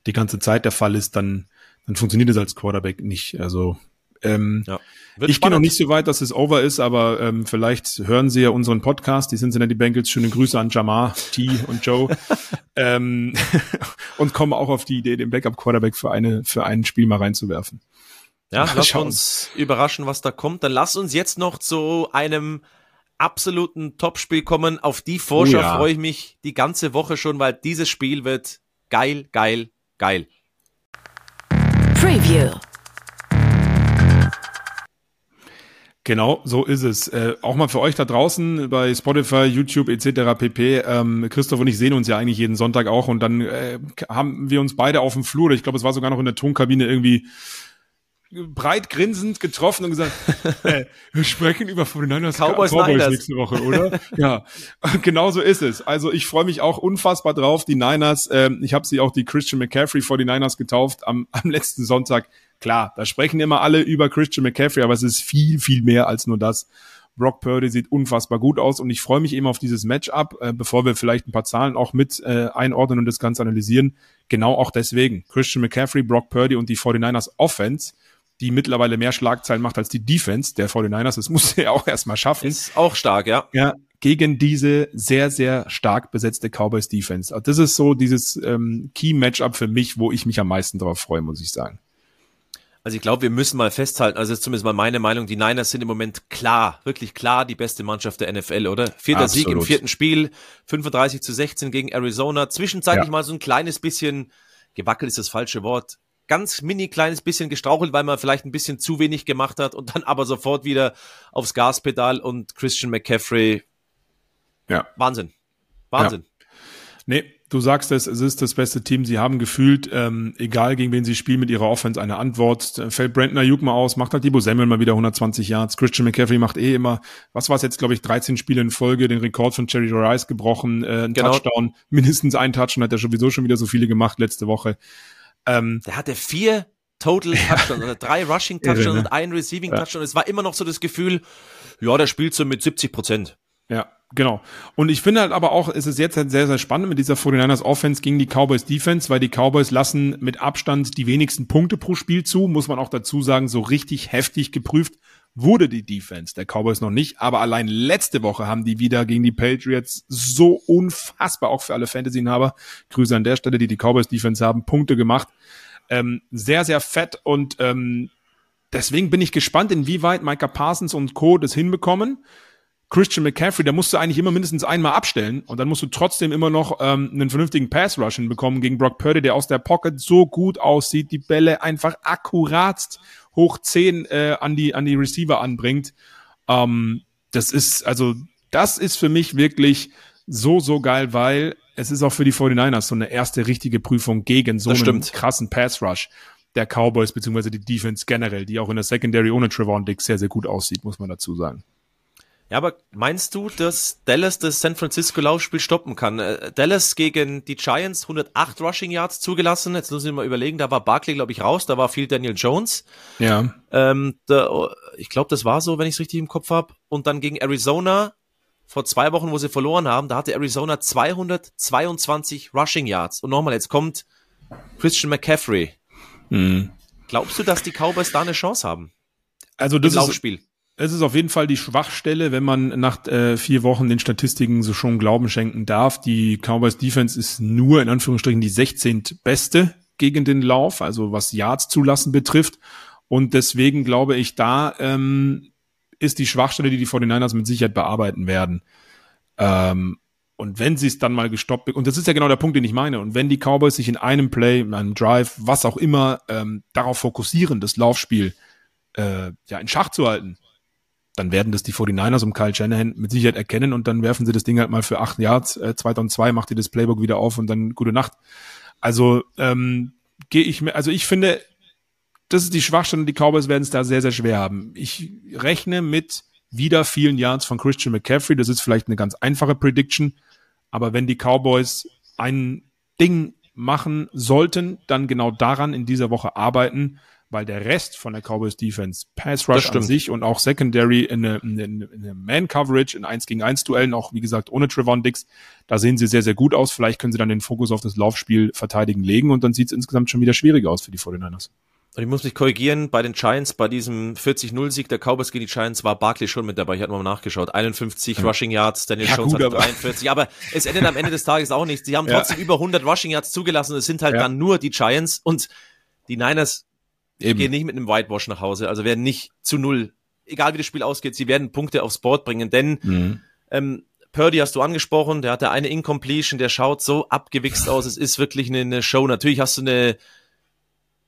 die ganze Zeit der Fall ist, dann, dann funktioniert es als Quarterback nicht. Also, ähm, Ja. Ich gehe noch spannend. nicht so weit, dass es over ist, aber ähm, vielleicht hören Sie ja unseren Podcast, die Cincinnati Bengals. Schöne Grüße an Jamar, T und Joe. <laughs> ähm, <laughs> und kommen auch auf die Idee, den Backup-Quarterback für, eine, für ein Spiel mal reinzuwerfen. Ja, Mal lass schauen. uns überraschen, was da kommt. Dann lass uns jetzt noch zu einem absoluten Topspiel kommen. Auf die Vorschau Oh ja. freue ich mich die ganze Woche schon, weil dieses Spiel wird geil, geil, geil. Preview. Genau, so ist es. Äh, auch mal für euch da draußen bei Spotify, YouTube etc. pp. Ähm, Christoph und ich sehen uns ja eigentlich jeden Sonntag auch und dann äh, haben wir uns beide auf dem Flur, ich glaube, es war sogar noch in der Tonkabine irgendwie breit grinsend getroffen und gesagt, <laughs> äh, wir sprechen über 49ers Cowboys Niners. nächste Woche, oder? <laughs> ja, <laughs> genau so ist es. Also ich freue mich auch unfassbar drauf. Die Niners, ähm, ich habe sie auch die Christian McCaffrey 49ers getauft am, am letzten Sonntag. Klar, da sprechen immer alle über Christian McCaffrey, aber es ist viel, viel mehr als nur das. Brock Purdy sieht unfassbar gut aus und ich freue mich eben auf dieses Matchup, äh, bevor wir vielleicht ein paar Zahlen auch mit äh, einordnen und das Ganze analysieren. Genau auch deswegen. Christian McCaffrey, Brock Purdy und die 49ers Offense, die mittlerweile mehr Schlagzeilen macht als die Defense der 49ers. Das muss er ja auch erstmal schaffen. Ist auch stark, ja. Ja, gegen diese sehr, sehr stark besetzte Cowboys Defense. Also Das ist so dieses ähm, Key-Matchup für mich, wo ich mich am meisten drauf freue, muss ich sagen. Also ich glaube, wir müssen mal festhalten, also das ist zumindest mal meine Meinung, die Niners sind im Moment klar, wirklich klar die beste Mannschaft der NFL, oder? Vierter Sieg im Absolut. vierten Spiel, 35 zu 16 gegen Arizona, zwischenzeitlich Ja. mal so ein kleines bisschen, gewackelt ist das falsche Wort, ganz mini kleines bisschen gestrauchelt, weil man vielleicht ein bisschen zu wenig gemacht hat und dann aber sofort wieder aufs Gaspedal und Christian McCaffrey, Ja. Wahnsinn. Wahnsinn. Nee, du sagst es, es ist das beste Team. Sie haben gefühlt, ähm, egal gegen wen sie spielen, mit ihrer Offense eine Antwort. Äh, Fällt Brandon Ayuk mal aus, macht halt Debo Samuel mal wieder 120 Yards. Christian McCaffrey macht eh immer, was war es jetzt, glaube ich, 13 Spiele in Folge, den Rekord von Jerry Rice gebrochen, äh, ein Genau. Touchdown, mindestens ein Touchdown, hat er sowieso schon wieder so viele gemacht letzte Woche. Ähm, Der hatte vier Total Touchdowns, also drei Rushing Touchdowns ne? und einen Receiving. Touchdown. Es war immer noch so das Gefühl, ja, der spielt so mit 70 Prozent. Ja, Genau. Und ich finde halt aber auch, es ist jetzt halt sehr, sehr spannend mit dieser 49ers Offense gegen die Cowboys Defense, weil die Cowboys lassen mit Abstand die wenigsten Punkte pro Spiel zu, muss man auch dazu sagen, so richtig heftig geprüft wurde die Defense der Cowboys noch nicht, aber allein letzte Woche haben die wieder gegen die Patriots so unfassbar, auch für alle Fantasy-Inhaber, Grüße an der Stelle, die die Cowboys Defense haben, Punkte gemacht. Ähm, sehr, sehr fett und ähm, deswegen bin ich gespannt, inwieweit Micah Parsons und Co. das hinbekommen. Christian McCaffrey, da musst du eigentlich immer mindestens einmal abstellen und dann musst du trotzdem immer noch ähm, einen vernünftigen Pass-Rush hinbekommen gegen Brock Purdy, der aus der Pocket so gut aussieht, die Bälle einfach akkurat hoch zehn äh, an die an die Receiver anbringt. Ähm, das ist also das ist für mich wirklich so so geil, weil es ist auch für die 49ers so eine erste richtige Prüfung gegen so einen krassen Pass-Rush der Cowboys beziehungsweise die Defense generell, die auch in der Secondary ohne Trevor Dick sehr sehr gut aussieht, muss man dazu sagen. Ja, aber meinst du, dass Dallas das San Francisco Laufspiel stoppen kann? Äh, Dallas gegen die Giants 108 Rushing Yards zugelassen. Jetzt müssen wir mal überlegen, da war Barkley, glaube ich, raus, da war viel Daniel Jones. Ja. Ähm, da, ich glaube, das war so, wenn ich es richtig im Kopf habe. Und dann gegen Arizona vor zwei Wochen, wo sie verloren haben, da hatte Arizona 222 Rushing Yards. Und nochmal, jetzt kommt Christian McCaffrey. Mhm. Glaubst du, dass die Cowboys da eine Chance haben? Also Im das ist, Laufspiel. Es ist auf jeden Fall die Schwachstelle, wenn man nach äh, vier Wochen den Statistiken so schon Glauben schenken darf. Die Cowboys Defense ist nur in Anführungsstrichen die 16. beste gegen den Lauf, also was Yards zulassen betrifft. Und deswegen glaube ich, da ähm, ist die Schwachstelle, die die 49ers mit Sicherheit bearbeiten werden. Ähm, und wenn sie es dann mal gestoppt, und das ist ja genau der Punkt, den ich meine, und wenn die Cowboys sich in einem Play, in einem Drive, was auch immer, ähm, darauf fokussieren, das Laufspiel äh, ja in Schach zu halten, dann werden das die 49ers um Kyle Shanahan mit Sicherheit erkennen und dann werfen sie das Ding halt mal für acht Yards, äh, 2002 macht ihr das Playbook wieder auf und dann gute Nacht. Also ähm, gehe ich mir, also ich finde, das ist die Schwachstelle und die Cowboys werden es da sehr, sehr schwer haben. Ich rechne mit wieder vielen Yards von Christian McCaffrey. Das ist vielleicht eine ganz einfache Prediction. Aber wenn die Cowboys ein Ding machen sollten, dann genau daran in dieser Woche arbeiten, weil der Rest von der Cowboys Defense, Pass Rush an sich und auch Secondary in eine, in eine, in eine Man Coverage, in 1 gegen 1 Duellen, auch wie gesagt ohne Trevon Dix, da sehen sie sehr, sehr gut aus. Vielleicht können sie dann den Fokus auf das Laufspiel verteidigen legen und dann sieht es insgesamt schon wieder schwieriger aus für die 49ers. Und ich muss mich korrigieren, bei den Giants, bei diesem 40-0-Sieg der Cowboys gegen die Giants war Barkley schon mit dabei. Ich hatte mal nachgeschaut. 51 Rushing Yards, Daniel Ja, Jones gut, hat aber- 43. Aber es endet am Ende des Tages auch nichts. Sie haben Ja. trotzdem über 100 Rushing Yards zugelassen. Es sind halt Ja. dann nur die Giants und die Niners Eben. gehen nicht mit einem Whitewash nach Hause. Also werden nicht zu null. Egal wie das Spiel ausgeht, sie werden Punkte aufs Board bringen, denn Mhm. ähm, Purdy hast du angesprochen, der hatte eine Incompletion, der schaut so abgewichst aus. Es ist wirklich eine, eine Show. Natürlich hast du eine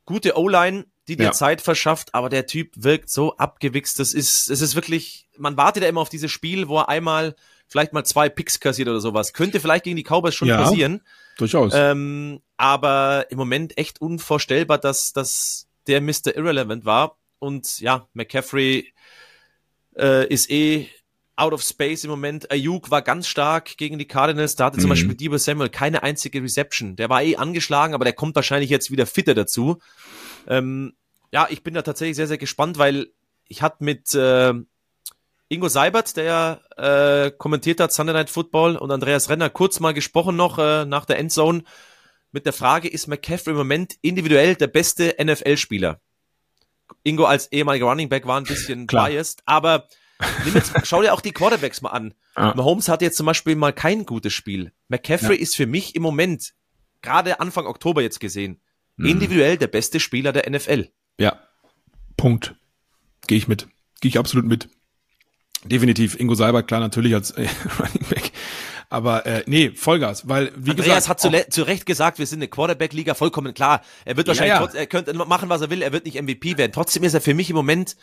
gute O-Line, die dir Ja. Zeit verschafft, aber der Typ wirkt so abgewichst. Das ist, es ist wirklich, man wartet ja immer auf dieses Spiel, wo er einmal vielleicht mal zwei Picks kassiert oder sowas. Könnte vielleicht gegen die Cowboys schon Ja. passieren. Durchaus. Ähm, aber im Moment echt unvorstellbar, dass, dass der Mr. Irrelevant war. Und ja, McCaffrey äh, ist eh out of space im Moment. Ayuk war ganz stark gegen die Cardinals. Da hatte zum Mhm. Beispiel Debo Samuel keine einzige Reception. Der war eh angeschlagen, aber der kommt wahrscheinlich jetzt wieder fitter dazu. Ähm, ja, ich bin da tatsächlich sehr, sehr gespannt, weil ich hatte mit äh, Ingo Seibert, der ja äh, kommentiert hat Sunday Night Football und Andreas Renner kurz mal gesprochen noch äh, nach der Endzone mit der Frage, ist McCaffrey im Moment individuell der beste NFL-Spieler? Ingo als ehemaliger Running Back war ein bisschen Klar. biased, aber jetzt, <laughs> schau dir auch die Quarterbacks mal an. Ja. Mahomes hat jetzt zum Beispiel mal kein gutes Spiel. McCaffrey ist für mich im Moment, gerade Anfang Oktober jetzt gesehen, Mhm. individuell der beste Spieler der NFL. Ja. Punkt. Gehe ich mit. Gehe ich absolut mit. Definitiv. Ingo Seibert, klar, natürlich als äh, <laughs> Running Back. Aber äh, nee, Vollgas, weil, wie Andreas gesagt. hat zu, Recht gesagt, wir sind eine Quarterback-Liga, vollkommen klar. Er wird wahrscheinlich, ja. Trotz, er könnte machen, was er will, er wird nicht MVP werden. Trotzdem ist er für mich im Moment,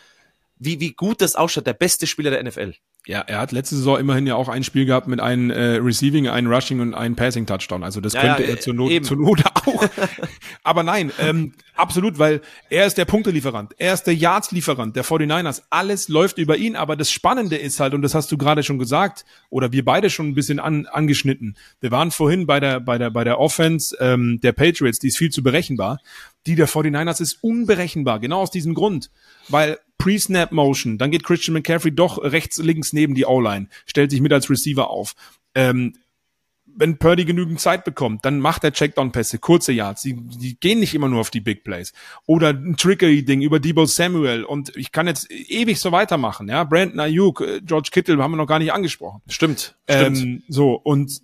wie, wie gut das ausschaut, der beste Spieler der NFL. Ja, er hat letzte Saison immerhin ja auch ein Spiel gehabt mit einem äh, Receiving, einem Rushing und einem Passing Touchdown. Also das Ja, könnte ja, er zur Not, eben. zur Not <laughs> auch. Aber nein, ähm, absolut, weil er ist der Punktelieferant, er ist der Yards-Lieferant der 49ers. Alles läuft über ihn, aber das Spannende ist halt, und das hast du gerade schon gesagt, oder wir beide schon ein bisschen an, angeschnitten. Wir waren vorhin bei der, bei der, bei der Offense ähm, der Patriots, die ist viel zu berechenbar. Die der 49ers ist unberechenbar, genau aus diesem Grund. Weil Pre-Snap-Motion, dann geht Christian McCaffrey doch rechts, links neben die O-Line, stellt sich mit als Receiver auf. Ähm, wenn Purdy genügend Zeit bekommt, dann macht er Checkdown-Pässe, kurze Yards. Die, die gehen nicht immer nur auf die Big Plays. Oder ein Trickery-Ding über Debo Samuel. Und ich kann jetzt ewig so weitermachen. Ja, Brandon Ayuk, äh, George Kittle haben wir noch gar nicht angesprochen. Stimmt, stimmt. Ähm, so, und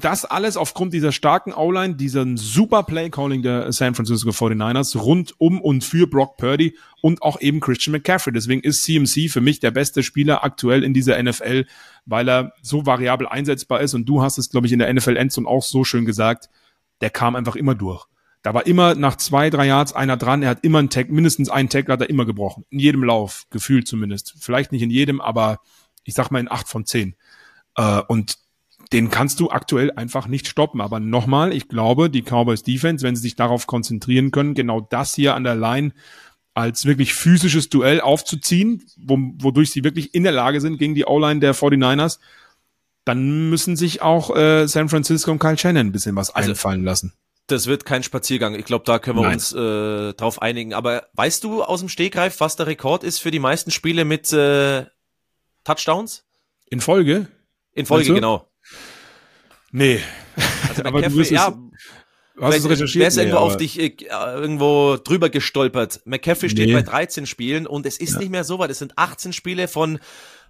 das alles aufgrund dieser starken O-Line, diesem super Play-Calling der San Francisco 49ers rund um und für Brock Purdy und auch eben Christian McCaffrey. Deswegen ist CMC für mich der beste Spieler aktuell in dieser NFL, weil er so variabel einsetzbar ist. Und du hast es, glaube ich, in der NFL Endzone auch so schön gesagt. Der kam einfach immer durch. Da war immer nach zwei, drei Yards einer dran. Er hat immer einen Tag, mindestens einen Tag hat er immer gebrochen. In jedem Lauf, gefühlt zumindest. Vielleicht nicht in jedem, aber ich sag mal in acht von zehn. Äh, und den kannst du aktuell einfach nicht stoppen. Aber nochmal, ich glaube, die Cowboys Defense, wenn sie sich darauf konzentrieren können, genau das hier an der Line als wirklich physisches Duell aufzuziehen, wo, wodurch sie wirklich in der Lage sind gegen die O-Line der 49ers, dann müssen sich auch äh, San Francisco und Kyle Shannon ein bisschen was also, einfallen lassen. Das wird kein Spaziergang. Ich glaube, da können wir Nein. uns äh, drauf einigen. Aber weißt du aus dem Stegreif, was der Rekord ist für die meisten Spiele mit äh, Touchdowns? In Folge? In Folge, genau. Nee. Also aber McCaffrey, du ja, Hast du recherchiert? Wer ist irgendwo nee, auf dich äh, irgendwo drüber gestolpert? McCaffrey steht nee. bei 13 Spielen und es ist ja. nicht mehr so weit. Es sind 18 Spiele von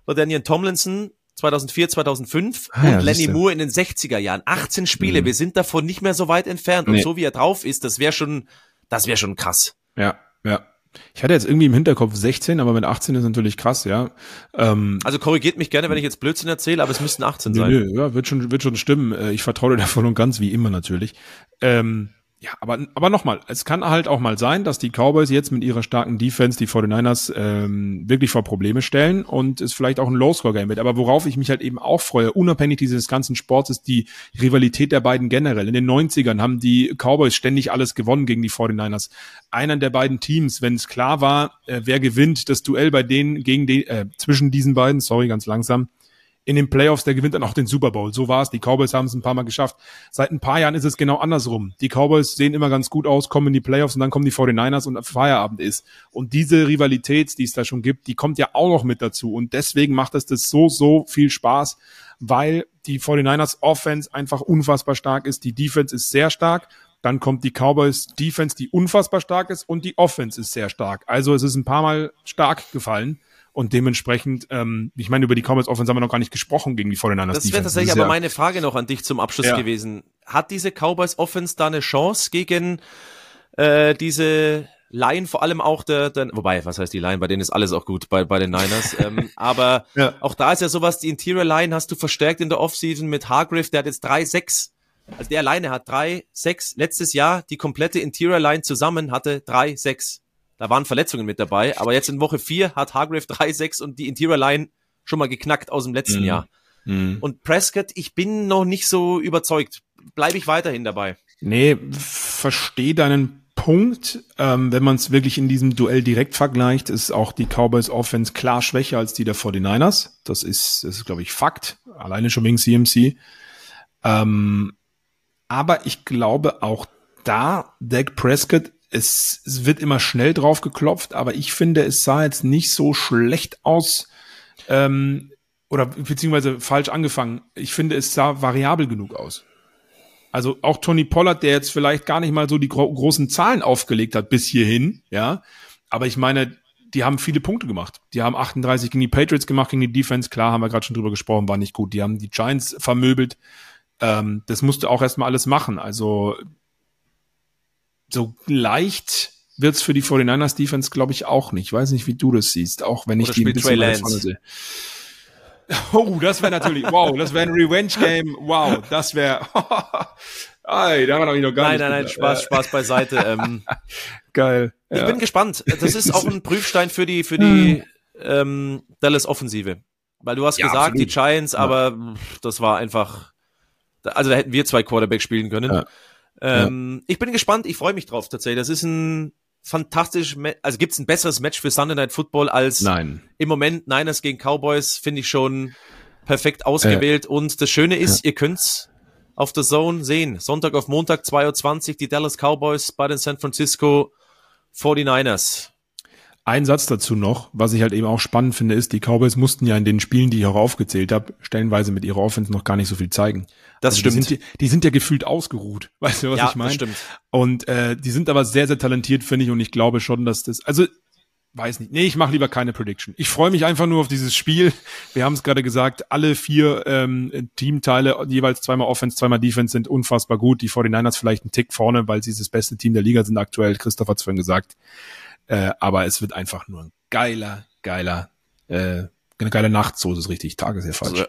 Daniel Tomlinson 2004, 2005 ah, und ja, Lenny Moore in den 60er Jahren. 18 Spiele. Mhm. Wir sind davon nicht mehr so weit entfernt. Nee. Und so wie er drauf ist, das wäre schon, das wäre schon krass. Ja, ja. Ich hatte jetzt irgendwie im Hinterkopf 16, aber mit 18 ist natürlich krass, ja. Ähm, also korrigiert mich gerne, wenn ich jetzt Blödsinn erzähle, aber es müssten 18 sein. Nö, ja, wird schon, wird schon stimmen. Äh, ich vertraue dir voll und ganz, wie immer natürlich. Ähm, ja, aber, aber nochmal, es kann halt auch mal sein, dass die Cowboys jetzt mit ihrer starken Defense die 49ers ähm, wirklich vor Probleme stellen und es vielleicht auch ein Low-Score-Game wird. Aber worauf ich mich halt eben auch freue, unabhängig dieses ganzen Sports, ist die Rivalität der beiden generell. In den 90ern haben die Cowboys ständig alles gewonnen gegen die 49ers. Einer der beiden Teams, wenn es klar war, äh, wer gewinnt, das Duell bei denen gegen die, äh, zwischen diesen beiden, sorry, ganz langsam, in den Playoffs, der gewinnt dann auch den Super Bowl. So war es. Die Cowboys haben es ein paar Mal geschafft. Seit ein paar Jahren ist es genau andersrum. Die Cowboys sehen immer ganz gut aus, kommen in die Playoffs und dann kommen die 49ers und Feierabend ist. Und diese Rivalität, die es da schon gibt, die kommt ja auch noch mit dazu. Und deswegen macht es das so, so viel Spaß, weil die 49ers Offense einfach unfassbar stark ist. Die Defense ist sehr stark. Dann kommt die Cowboys Defense, die unfassbar stark ist und die Offense ist sehr stark. Also es ist ein paar Mal stark gefallen. Und dementsprechend, ähm, ich meine, über die Cowboys Offense haben wir noch gar nicht gesprochen gegen die 49ers. Das wäre tatsächlich aber meine Frage noch an dich zum Abschluss ja. gewesen. Hat diese Cowboys Offense da eine Chance gegen äh, diese Line, vor allem auch der, der, wobei, was heißt die Line, bei denen ist alles auch gut, bei, bei den Niners. <laughs> ähm, aber ja. auch da ist ja sowas, die Interior Line hast du verstärkt in der Offseason mit Hargriff, der hat jetzt drei sechs also der alleine hat drei sechs Letztes Jahr die komplette Interior Line zusammen hatte drei sechs da waren Verletzungen mit dabei, aber jetzt in Woche 4 hat Hargrave 3-6 und die Interior Line schon mal geknackt aus dem letzten mhm. Jahr. Mhm. Und Prescott, ich bin noch nicht so überzeugt. Bleibe ich weiterhin dabei. Nee, verstehe deinen Punkt. Ähm, wenn man es wirklich in diesem Duell direkt vergleicht, ist auch die Cowboys Offense klar schwächer als die der 49ers. Das ist, das ist glaube ich, Fakt. Alleine schon wegen CMC. Ähm, aber ich glaube auch da, Dak Prescott es, es wird immer schnell drauf geklopft, aber ich finde, es sah jetzt nicht so schlecht aus. Ähm, oder beziehungsweise falsch angefangen. Ich finde, es sah variabel genug aus. Also auch Tony Pollard, der jetzt vielleicht gar nicht mal so die gro großen Zahlen aufgelegt hat bis hierhin, ja. Aber ich meine, die haben viele Punkte gemacht. Die haben 38 gegen die Patriots gemacht, gegen die Defense. Klar, haben wir gerade schon drüber gesprochen, war nicht gut. Die haben die Giants vermöbelt. Ähm, das musste auch erstmal alles machen. Also so leicht wird's für die 49ers Defense, glaube ich, auch nicht. Ich weiß nicht, wie du das siehst, auch wenn ich Oder die ein bisschen weiter vorne sehe. <laughs> Oh, das wäre natürlich, wow, das wäre ein Revenge-Game, wow, das wäre, <laughs> Ei, da war ich noch gar nein, nicht. Nein, nein, nein, Spaß, Spaß beiseite. <laughs> Ähm, Geil. Ich ja. bin gespannt. Das ist auch ein Prüfstein für die, für die ähm, Dallas Offensive. Weil du hast ja, gesagt, absolut. die Giants, aber das war einfach, also da hätten wir zwei Quarterbacks spielen können. Ähm, ja. Ich bin gespannt, ich freue mich drauf tatsächlich. Das ist ein fantastisch, also gibt es ein besseres Match für Sunday Night Football als Nein. im Moment Niners gegen Cowboys, finde ich schon perfekt ausgewählt. Äh, Und das Schöne ist, ja. ihr könnt's auf der Zone sehen. Sonntag auf Montag 2.20 Uhr die Dallas Cowboys bei den San Francisco 49ers. Ein Satz dazu noch, was ich halt eben auch spannend finde, ist, die Cowboys mussten ja in den Spielen, die ich auch aufgezählt habe, stellenweise mit ihrer Offense noch gar nicht so viel zeigen. Das also stimmt. Die sind, die sind, ja gefühlt ausgeruht, <laughs> weißt du, was ja, ich meine? Das stimmt. Und äh, die sind aber sehr, sehr talentiert, finde ich, und ich glaube schon, dass das, also weiß nicht. Nee, ich mache lieber keine Prediction. Ich freue mich einfach nur auf dieses Spiel. <laughs> Wir haben es gerade gesagt, alle vier ähm, Teamteile, jeweils zweimal Offense, zweimal Defense, sind unfassbar gut. Die 49ers vielleicht einen Tick vorne, weil sie das beste Team der Liga sind aktuell. Christoph hat es vorhin gesagt. Äh, aber es wird einfach nur ein geiler, geiler, äh, eine geile Nacht, so ist es richtig. Tag ist ja falsch. Also,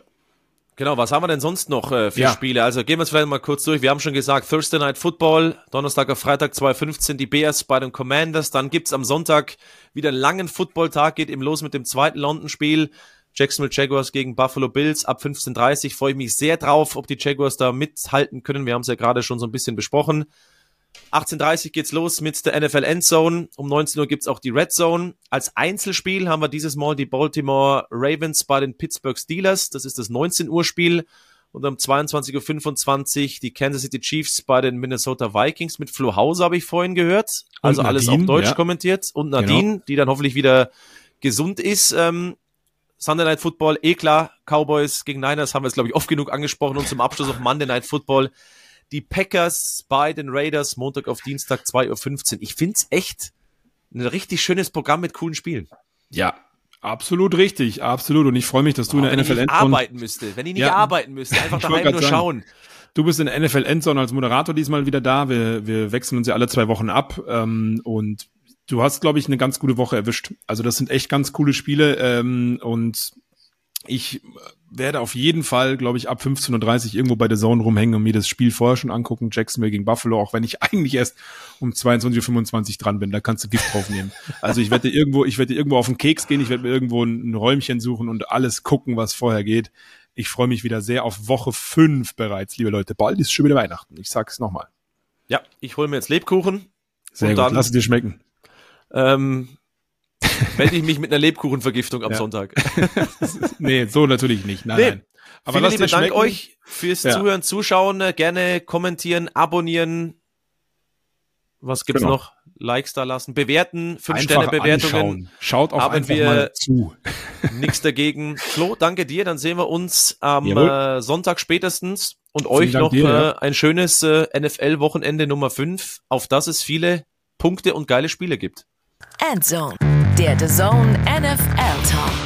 genau, was haben wir denn sonst noch äh, für ja. Spiele? Also gehen wir es vielleicht mal kurz durch. Wir haben schon gesagt, Thursday Night Football, Donnerstag auf Freitag 2.15 die Bears bei den Commanders. Dann gibt's am Sonntag wieder einen langen Football-Tag, geht eben los mit dem zweiten London-Spiel. Jacksonville Jaguars gegen Buffalo Bills ab 15.30 freue ich mich sehr drauf, ob die Jaguars da mithalten können. Wir haben es ja gerade schon so ein bisschen besprochen. 18.30 geht's los mit der NFL Endzone. Um 19 Uhr gibt's auch die Red Zone. Als Einzelspiel haben wir dieses Mal die Baltimore Ravens bei den Pittsburgh Steelers. Das ist das 19 Uhr Spiel. Und um 22.25 Uhr die Kansas City Chiefs bei den Minnesota Vikings mit Flo Hause, habe ich vorhin gehört. Also Nadine, alles auf Deutsch ja. kommentiert. Und Nadine, genau. die dann hoffentlich wieder gesund ist. Ähm, Sunday Night Football, eh klar, Cowboys gegen Niners haben wir es, glaube ich, oft genug angesprochen. Und zum Abschluss auf Monday Night Football die Packers bei den Raiders, Montag auf Dienstag 2.15 Uhr. Ich find's echt ein richtig schönes Programm mit coolen Spielen. Ja, Absolut richtig, absolut. Und ich freue mich, dass du oh, in der NFL Endzone... Arbeiten müsste, wenn ich nicht ja, arbeiten müsste, einfach <laughs> daheim nur sagen, schauen. Du bist in der NFL Endzone als Moderator diesmal wieder da. Wir, wir wechseln uns ja alle zwei Wochen ab. Ähm, und du hast, glaube ich, eine ganz gute Woche erwischt. Also das sind echt ganz coole Spiele. Ähm, und ich werde auf jeden Fall, glaube ich, ab 15.30 Uhr irgendwo bei der Zone rumhängen und mir das Spiel vorher schon angucken, Jacksonville gegen Buffalo, auch wenn ich <laughs> eigentlich erst um 22.25 Uhr dran bin, da kannst du Gift draufnehmen. Also ich werde irgendwo, ich werde irgendwo auf den Keks gehen, ich werde mir irgendwo ein Räumchen suchen und alles gucken, was vorher geht. Ich freue mich wieder sehr auf Woche 5 bereits, liebe Leute. Bald ist schon wieder Weihnachten. Ich sag's nochmal. Ja, ich hole mir jetzt Lebkuchen. Sehr gut, dann, lass es dir schmecken. Ähm, <laughs> melde ich mich mit einer Lebkuchenvergiftung am ja. Sonntag. <laughs> nee, so natürlich nicht. Nein, nee. nein. Aber Vielen lieben Dank euch fürs ja. Zuhören, Zuschauen. Gerne kommentieren, abonnieren. Was gibt's genau. noch? Likes da lassen, bewerten, 5-Sterne-Bewertungen. Schaut auch Haben einfach wir mal zu. <laughs> Nichts dagegen. Flo, danke dir. Dann sehen wir uns am äh, Sonntag spätestens und Vielen euch Dank noch dir, äh, ja. ein schönes äh, NFL-Wochenende Nummer 5, auf das es viele Punkte und geile Spiele gibt. Endzone, der The Zone NFL Talk.